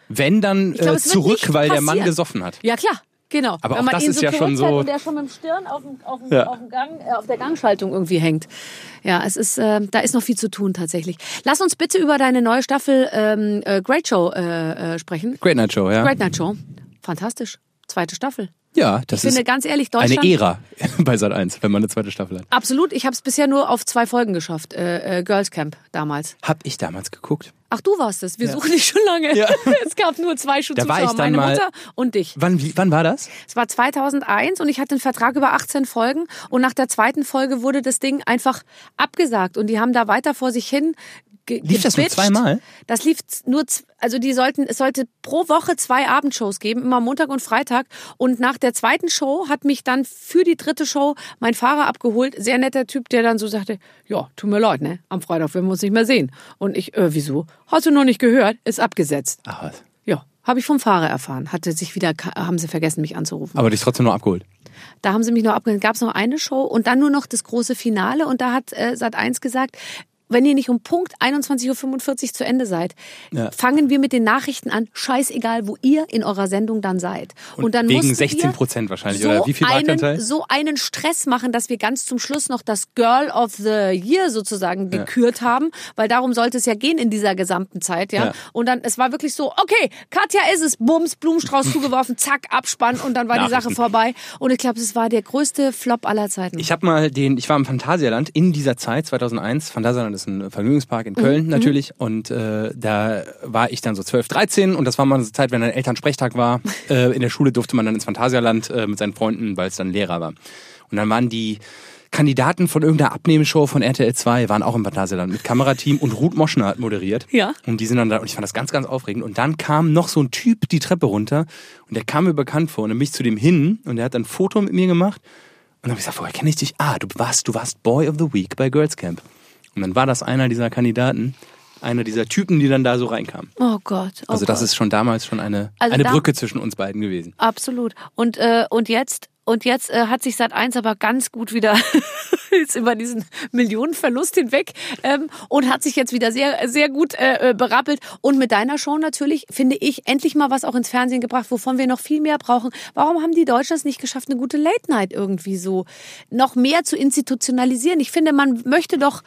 Wenn dann glaub, äh, zurück, weil der Mann passieren. gesoffen hat. Ja, klar. Genau. Aber Wenn auch man das ihn ist ja schon so- Und der schon mit dem Stirn auf, dem, auf, dem, Ja. auf, dem Gang, äh, auf der Gangschaltung irgendwie hängt. Ja, es ist, äh, da ist noch viel zu tun tatsächlich. Lass uns bitte über deine neue Staffel ähm, äh, Great Show äh, äh, sprechen. Great Night Show, ja. Great Night Show. Fantastisch. Zweite Staffel. Ja, das Ich finde ist ganz ehrlich, eine Deutschland. Ära [laughs] bei Sat 1, wenn man eine zweite Staffel hat. Absolut. Ich habe es bisher nur auf zwei Folgen geschafft. Äh, äh, Girls Camp damals. Hab ich damals geguckt. Ach, du warst es. Wir suchen dich schon lange. Ja. [laughs] es gab nur zwei Schu- Da war Zuschauer, meine Mutter und dich. Wann, wie, wann war das? Es war 2001 und ich hatte einen Vertrag über 18 Folgen und nach der zweiten Folge wurde das Ding einfach abgesagt und die haben da weiter vor sich hin ge Lief das nur zweimal? Das lief nur, also die sollten, es sollte pro Woche zwei Abendshows geben, immer Montag und Freitag. Und nach der zweiten Show hat mich dann für die dritte Show mein Fahrer abgeholt. Sehr netter Typ, der dann so sagte, ja, tut mir leid, ne, am Freitag werden wir uns nicht mehr sehen. Und ich, äh, wieso? Hast du noch nicht gehört? Ist abgesetzt. Ach was. Ja, habe ich vom Fahrer erfahren. Hatte sich wieder, haben sie vergessen, mich anzurufen. Aber dich trotzdem nur abgeholt. Da haben sie mich noch abgeholt. Gab es noch eine Show und dann nur noch das große Finale. Und da hat äh, Sat1 gesagt, wenn ihr nicht um Punkt 21.45 Uhr zu Ende seid, Ja. fangen wir mit den Nachrichten an. Scheißegal, wo ihr in eurer Sendung dann seid. Und, dann wegen mussten 16 wir Prozent wahrscheinlich, so oder? Wie viel einen? So einen Stress machen, dass wir ganz zum Schluss noch das Girl of the Year sozusagen gekürt haben, weil darum sollte es ja gehen in dieser gesamten Zeit, ja. Ja. Und dann, es war wirklich so, okay, Katja ist es, Bums, Blumenstrauß [laughs] zugeworfen, zack, Abspann und dann war die Sache vorbei. Und ich glaube, es war der größte Flop aller Zeiten. Ich habe mal den, ich war im Phantasialand in dieser Zeit, 2001. Phantasialand ist ein Vergnügungspark in Mhm, Köln natürlich. Und äh, da war ich dann so 12, 13 und das war mal so eine Zeit, wenn ein Elternsprechtag war. [laughs] äh, in der Schule durfte man dann ins Phantasialand äh, mit seinen Freunden, weil es dann Lehrer war. Und dann waren die Kandidaten von irgendeiner Abnehmenshow von RTL 2 waren auch im Phantasialand mit Kamerateam und Ruth Moschner hat moderiert. Ja. Und die sind dann da und ich fand das ganz, ganz aufregend. Und dann kam noch so ein Typ die Treppe runter und der kam mir bekannt vor und dann bin ich zu dem hin und der hat dann ein Foto mit mir gemacht und dann habe ich gesagt, woher kenne ich dich? Ah, du warst, du warst Boy of the Week bei Girls Camp. Und dann war das einer dieser Kandidaten, einer dieser Typen, die dann da so reinkamen. Oh Gott. Oh Also das Gott. ist schon damals schon eine, Also eine Brücke zwischen uns beiden gewesen. Absolut. Und, äh, und jetzt, und jetzt äh, hat sich Sat 1 aber ganz gut wieder [laughs] jetzt über diesen Millionenverlust hinweg ähm, und hat sich jetzt wieder sehr, sehr gut äh, äh, berappelt. Und mit deiner Show natürlich, finde ich, endlich mal was auch ins Fernsehen gebracht, wovon wir noch viel mehr brauchen. Warum haben die Deutschen es nicht geschafft, eine gute Late Night irgendwie so noch mehr zu institutionalisieren? Ich finde, man möchte doch,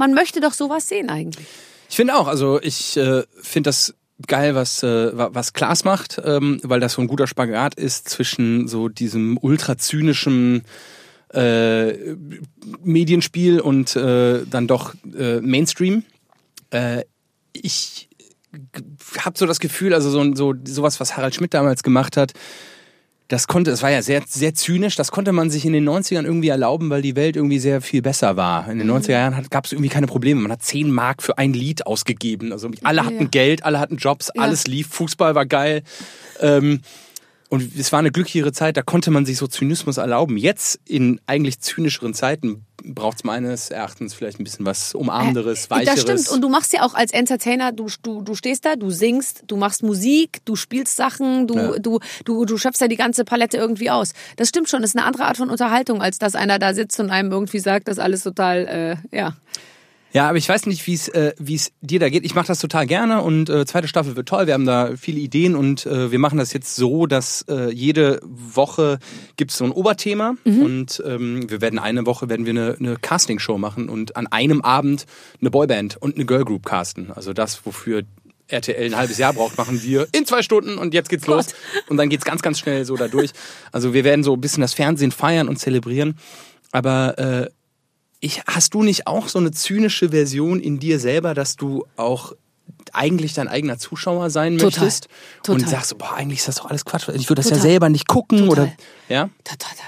man möchte doch sowas sehen eigentlich. Ich finde auch, also ich äh, finde das geil, was, äh, wa- was Klaas macht, ähm, weil das so ein guter Spagat ist zwischen so diesem ultra zynischen äh, Medienspiel und äh, dann doch äh, Mainstream. Äh, ich habe so das Gefühl, also so, so sowas, was Harald Schmidt damals gemacht hat, das konnte, es war ja sehr, sehr zynisch, das konnte man sich in den 90ern irgendwie erlauben, weil die Welt irgendwie sehr viel besser war. In den Mhm. 90er Jahren gab es irgendwie keine Probleme. Man hat 10 Mark für ein Lied ausgegeben. Also alle hatten Ja. Geld, alle hatten Jobs, Ja. alles lief, Fußball war geil. Ähm, und es war eine glücklichere Zeit, da konnte man sich so Zynismus erlauben. Jetzt in eigentlich zynischeren Zeiten braucht es meines Erachtens vielleicht ein bisschen was Umarmenderes, Weicheres. Das stimmt. Und du machst ja auch als Entertainer, du, du, du stehst da, du singst, du machst Musik, du spielst Sachen, du, Ja. du, du, du schöpfst ja die ganze Palette irgendwie aus. Das stimmt schon. Das ist eine andere Art von Unterhaltung, als dass einer da sitzt und einem irgendwie sagt, das alles total, äh, ja. Ja, aber ich weiß nicht, wie es äh, wie es dir da geht. Ich mache das total gerne und äh, zweite Staffel wird toll. Wir haben da viele Ideen und äh, wir machen das jetzt so, dass äh, jede Woche gibt es so ein Oberthema und ähm, wir werden eine Woche werden wir eine, eine Castingshow machen und an einem Abend eine Boyband und eine Girlgroup casten. Also das, wofür RTL ein halbes Jahr braucht, machen wir in zwei Stunden und jetzt geht's los. Und dann geht's ganz, ganz schnell so da durch. Also wir werden so ein bisschen das Fernsehen feiern und zelebrieren. Aber äh, ich, hast du nicht auch so eine zynische Version in dir selber, dass du auch eigentlich dein eigener Zuschauer sein Total. möchtest Total. und sagst, boah, eigentlich ist das doch alles Quatsch. Ich würde das ja Total. selber nicht gucken oder ja?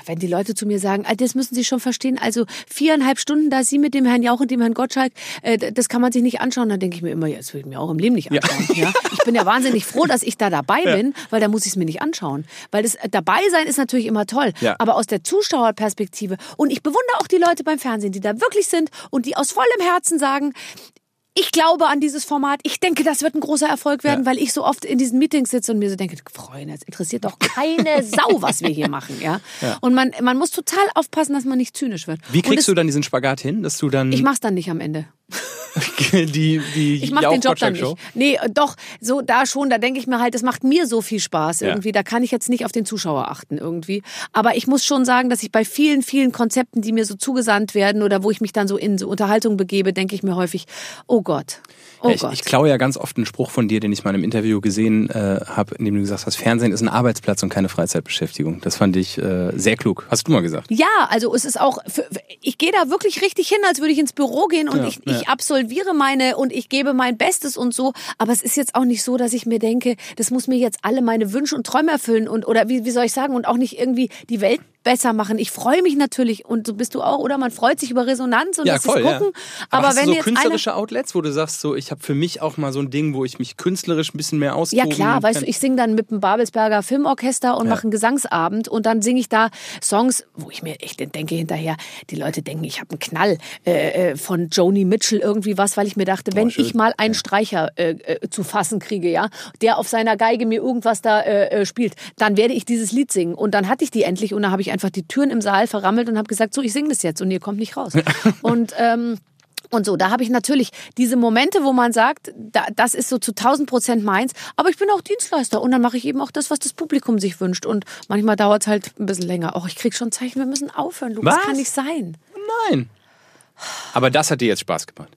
Wenn die Leute zu mir sagen, das müssen Sie schon verstehen, also viereinhalb Stunden da Sie mit dem Herrn Jauch und dem Herrn Gottschalk, äh, das kann man sich nicht anschauen. Dann denke ich mir immer, ja, das will ich mir auch im Leben nicht anschauen. Ja. Ich bin ja wahnsinnig froh, dass ich da dabei [laughs] bin, weil da muss ich es mir nicht anschauen. Weil das äh, dabei sein ist natürlich immer toll, Ja. aber aus der Zuschauerperspektive. Und ich bewundere auch die Leute beim Fernsehen, die da wirklich sind und die aus vollem Herzen sagen, ich glaube an dieses Format. Ich denke, das wird ein großer Erfolg werden, Ja. weil ich so oft in diesen Meetings sitze und mir so denke, Freunde, es interessiert doch keine [laughs] Sau, was wir hier machen, ja. Und man, man muss total aufpassen, dass man nicht zynisch wird. Wie kriegst es, du dann diesen Spagat hin, dass du dann Ich mach's dann nicht am Ende. [laughs] [laughs] die die Ich mache den Job dann nicht. Nee, doch, so da schon, da denke ich mir halt, das macht mir so viel Spaß Ja. irgendwie. Da kann ich jetzt nicht auf den Zuschauer achten irgendwie. Aber ich muss schon sagen, dass ich bei vielen, vielen Konzepten, die mir so zugesandt werden oder wo ich mich dann so in so Unterhaltung begebe, denke ich mir häufig, oh Gott, oh Ja, ich, ich klaue ja ganz oft einen Spruch von dir, den ich mal in einem Interview gesehen äh, habe, in dem du gesagt hast, Fernsehen ist ein Arbeitsplatz und keine Freizeitbeschäftigung. Das fand ich äh, sehr klug. Hast du mal gesagt? Ja, also es ist auch, für, ich gehe da wirklich richtig hin, als würde ich ins Büro gehen und Ja, ich, ja. ich absolviere meine und ich gebe mein Bestes und so. Aber es ist jetzt auch nicht so, dass ich mir denke, das muss mir jetzt alle meine Wünsche und Träume erfüllen und oder wie, wie soll ich sagen und auch nicht irgendwie die Welt besser machen. Ich freue mich natürlich und so bist du auch, oder? Man freut sich über Resonanz und lässt es gucken. Aber, Aber, hast wenn du so künstlerische Outlets, wo du sagst, so ich habe für mich auch mal so ein Ding, wo ich mich künstlerisch ein bisschen mehr austoben Ja klar, weißt du, ich singe dann mit dem Babelsberger Filmorchester und Ja. mache einen Gesangsabend und dann singe ich da Songs, wo ich mir echt denke hinterher, die Leute denken, ich habe einen Knall äh, äh, von Joni Mitchell irgendwie was, weil ich mir dachte, wenn schön. ich mal einen Streicher äh, äh, zu fassen kriege, ja, der auf seiner Geige mir irgendwas da äh, spielt, dann werde ich dieses Lied singen und dann hatte ich die endlich und dann habe ich einfach die Türen im Saal verrammelt und habe gesagt, so ich singe das jetzt und ihr kommt nicht raus. [laughs] und ähm, und so, da habe ich natürlich diese Momente, wo man sagt, da, das ist so zu 1000 Prozent meins, aber ich bin auch Dienstleister und dann mache ich eben auch das, was das Publikum sich wünscht. Und manchmal dauert es halt ein bisschen länger. Oh, ich krieg schon Zeichen, wir müssen aufhören, Lukas. Was? Das kann nicht sein. Nein. Aber das hat dir jetzt Spaß gemacht.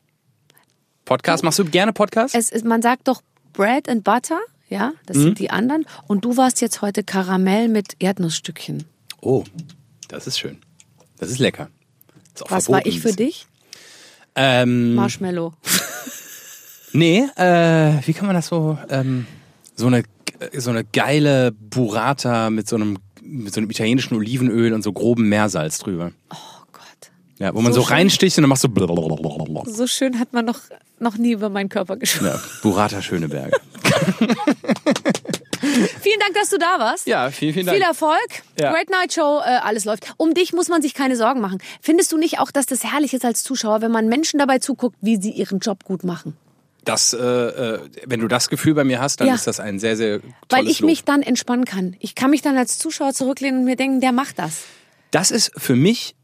Podcast, machst du gerne Podcast? Es ist, man sagt doch Bread and Butter, ja, das sind die anderen. Und du warst jetzt heute Karamell mit Erdnussstückchen. Oh, das ist schön. Das ist lecker. Ist auch Was war ich für dich? Ähm, Marshmallow. [laughs] nee, äh, wie kann man das so, ähm, so eine, so eine geile Burrata mit so einem, mit so einem italienischen Olivenöl und so grobem Meersalz drüber. Oh Gott. Ja, wo man So so, reinsticht und dann machst du blablabla. So schön hat man noch, noch nie über meinen Körper gesprochen. ja, Burrata Schöneberger. [laughs] [laughs] Vielen Dank, dass du da warst. Ja, vielen, vielen Dank. Viel Erfolg. Ja. Great Night Show, äh, alles läuft. Um dich muss man sich keine Sorgen machen. Findest du nicht auch, dass das herrlich ist als Zuschauer, wenn man Menschen dabei zuguckt, wie sie ihren Job gut machen? Das, äh, äh, wenn du das Gefühl bei mir hast, dann Ja. ist das ein sehr, sehr tolles Weil ich Lob. mich dann entspannen kann. Ich kann mich dann als Zuschauer zurücklehnen und mir denken, der macht das. Das ist für mich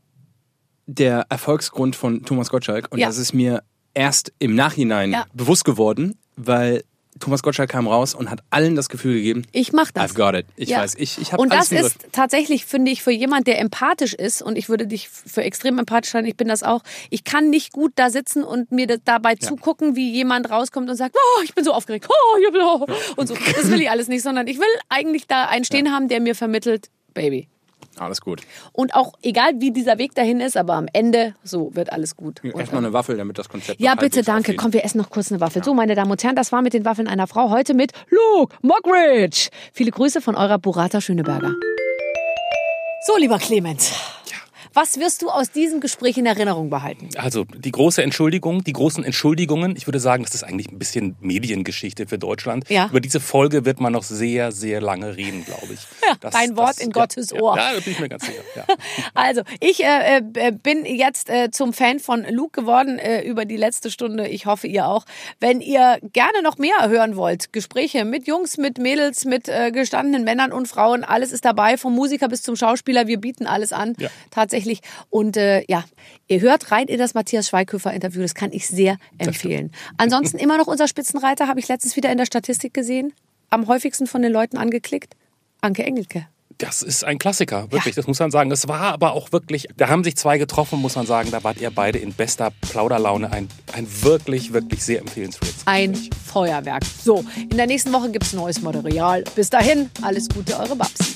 der Erfolgsgrund von Thomas Gottschalk und Ja. das ist mir erst im Nachhinein Ja. bewusst geworden, weil Thomas Gottschalk kam raus und hat allen das Gefühl gegeben, Ich mach das. I've got it. Ich Ja. weiß, ich, ich habe Und das ist tatsächlich, finde ich, für jemand, der empathisch ist, und ich würde dich für extrem empathisch halten, ich bin das auch, ich kann nicht gut da sitzen und mir dabei zugucken, wie jemand rauskommt und sagt, oh, ich bin so aufgeregt, oh, ich bin oh, und so. Das will ich alles nicht, sondern ich will eigentlich da einen stehen haben, der mir vermittelt, Baby. Alles gut. Und auch egal, wie dieser Weg dahin ist, aber am Ende, so wird alles gut. Erstmal eine Waffel, damit das Konzept ja, bitte, danke. aufgeht. Komm, wir essen noch kurz eine Waffel. So, meine Damen und Herren, das war mit den Waffeln einer Frau. Heute mit Luke Mockridge. Viele Grüße von eurer Burrata Schöneberger. So, lieber Clemens. Was wirst du aus diesem Gespräch in Erinnerung behalten? Also die große Entschuldigung, die großen Entschuldigungen. Ich würde sagen, das ist eigentlich ein bisschen Mediengeschichte für Deutschland. Ja. Über diese Folge wird man noch sehr, sehr lange reden, glaube ich. [laughs] Ja, dein Wort in Gottes ja, Ohr. Ja, da bin ich mir ganz sicher. [laughs] Also, ich äh, äh, bin jetzt äh, zum Fan von Luke geworden äh, über die letzte Stunde. Ich hoffe, ihr auch. Wenn ihr gerne noch mehr hören wollt, Gespräche mit Jungs, mit Mädels, mit äh, gestandenen Männern und Frauen, alles ist dabei, vom Musiker bis zum Schauspieler. Wir bieten alles an, Ja. Tatsächlich. Und äh, ja, ihr hört rein in das Matthias Schweighöfer-Interview. Das kann ich sehr empfehlen. Ansonsten immer noch unser Spitzenreiter, habe ich letztens wieder in der Statistik gesehen. Am häufigsten von den Leuten angeklickt. Anke Engelke. Das ist ein Klassiker, wirklich, das muss man sagen. Das war aber auch wirklich, da haben sich zwei getroffen, muss man sagen. Da wart ihr beide in bester Plauderlaune. Ein, ein wirklich, wirklich sehr empfehlenswertes ein. Feuerwerk. So, in der nächsten Woche gibt's neues Material. Bis dahin, alles Gute, eure Babsi.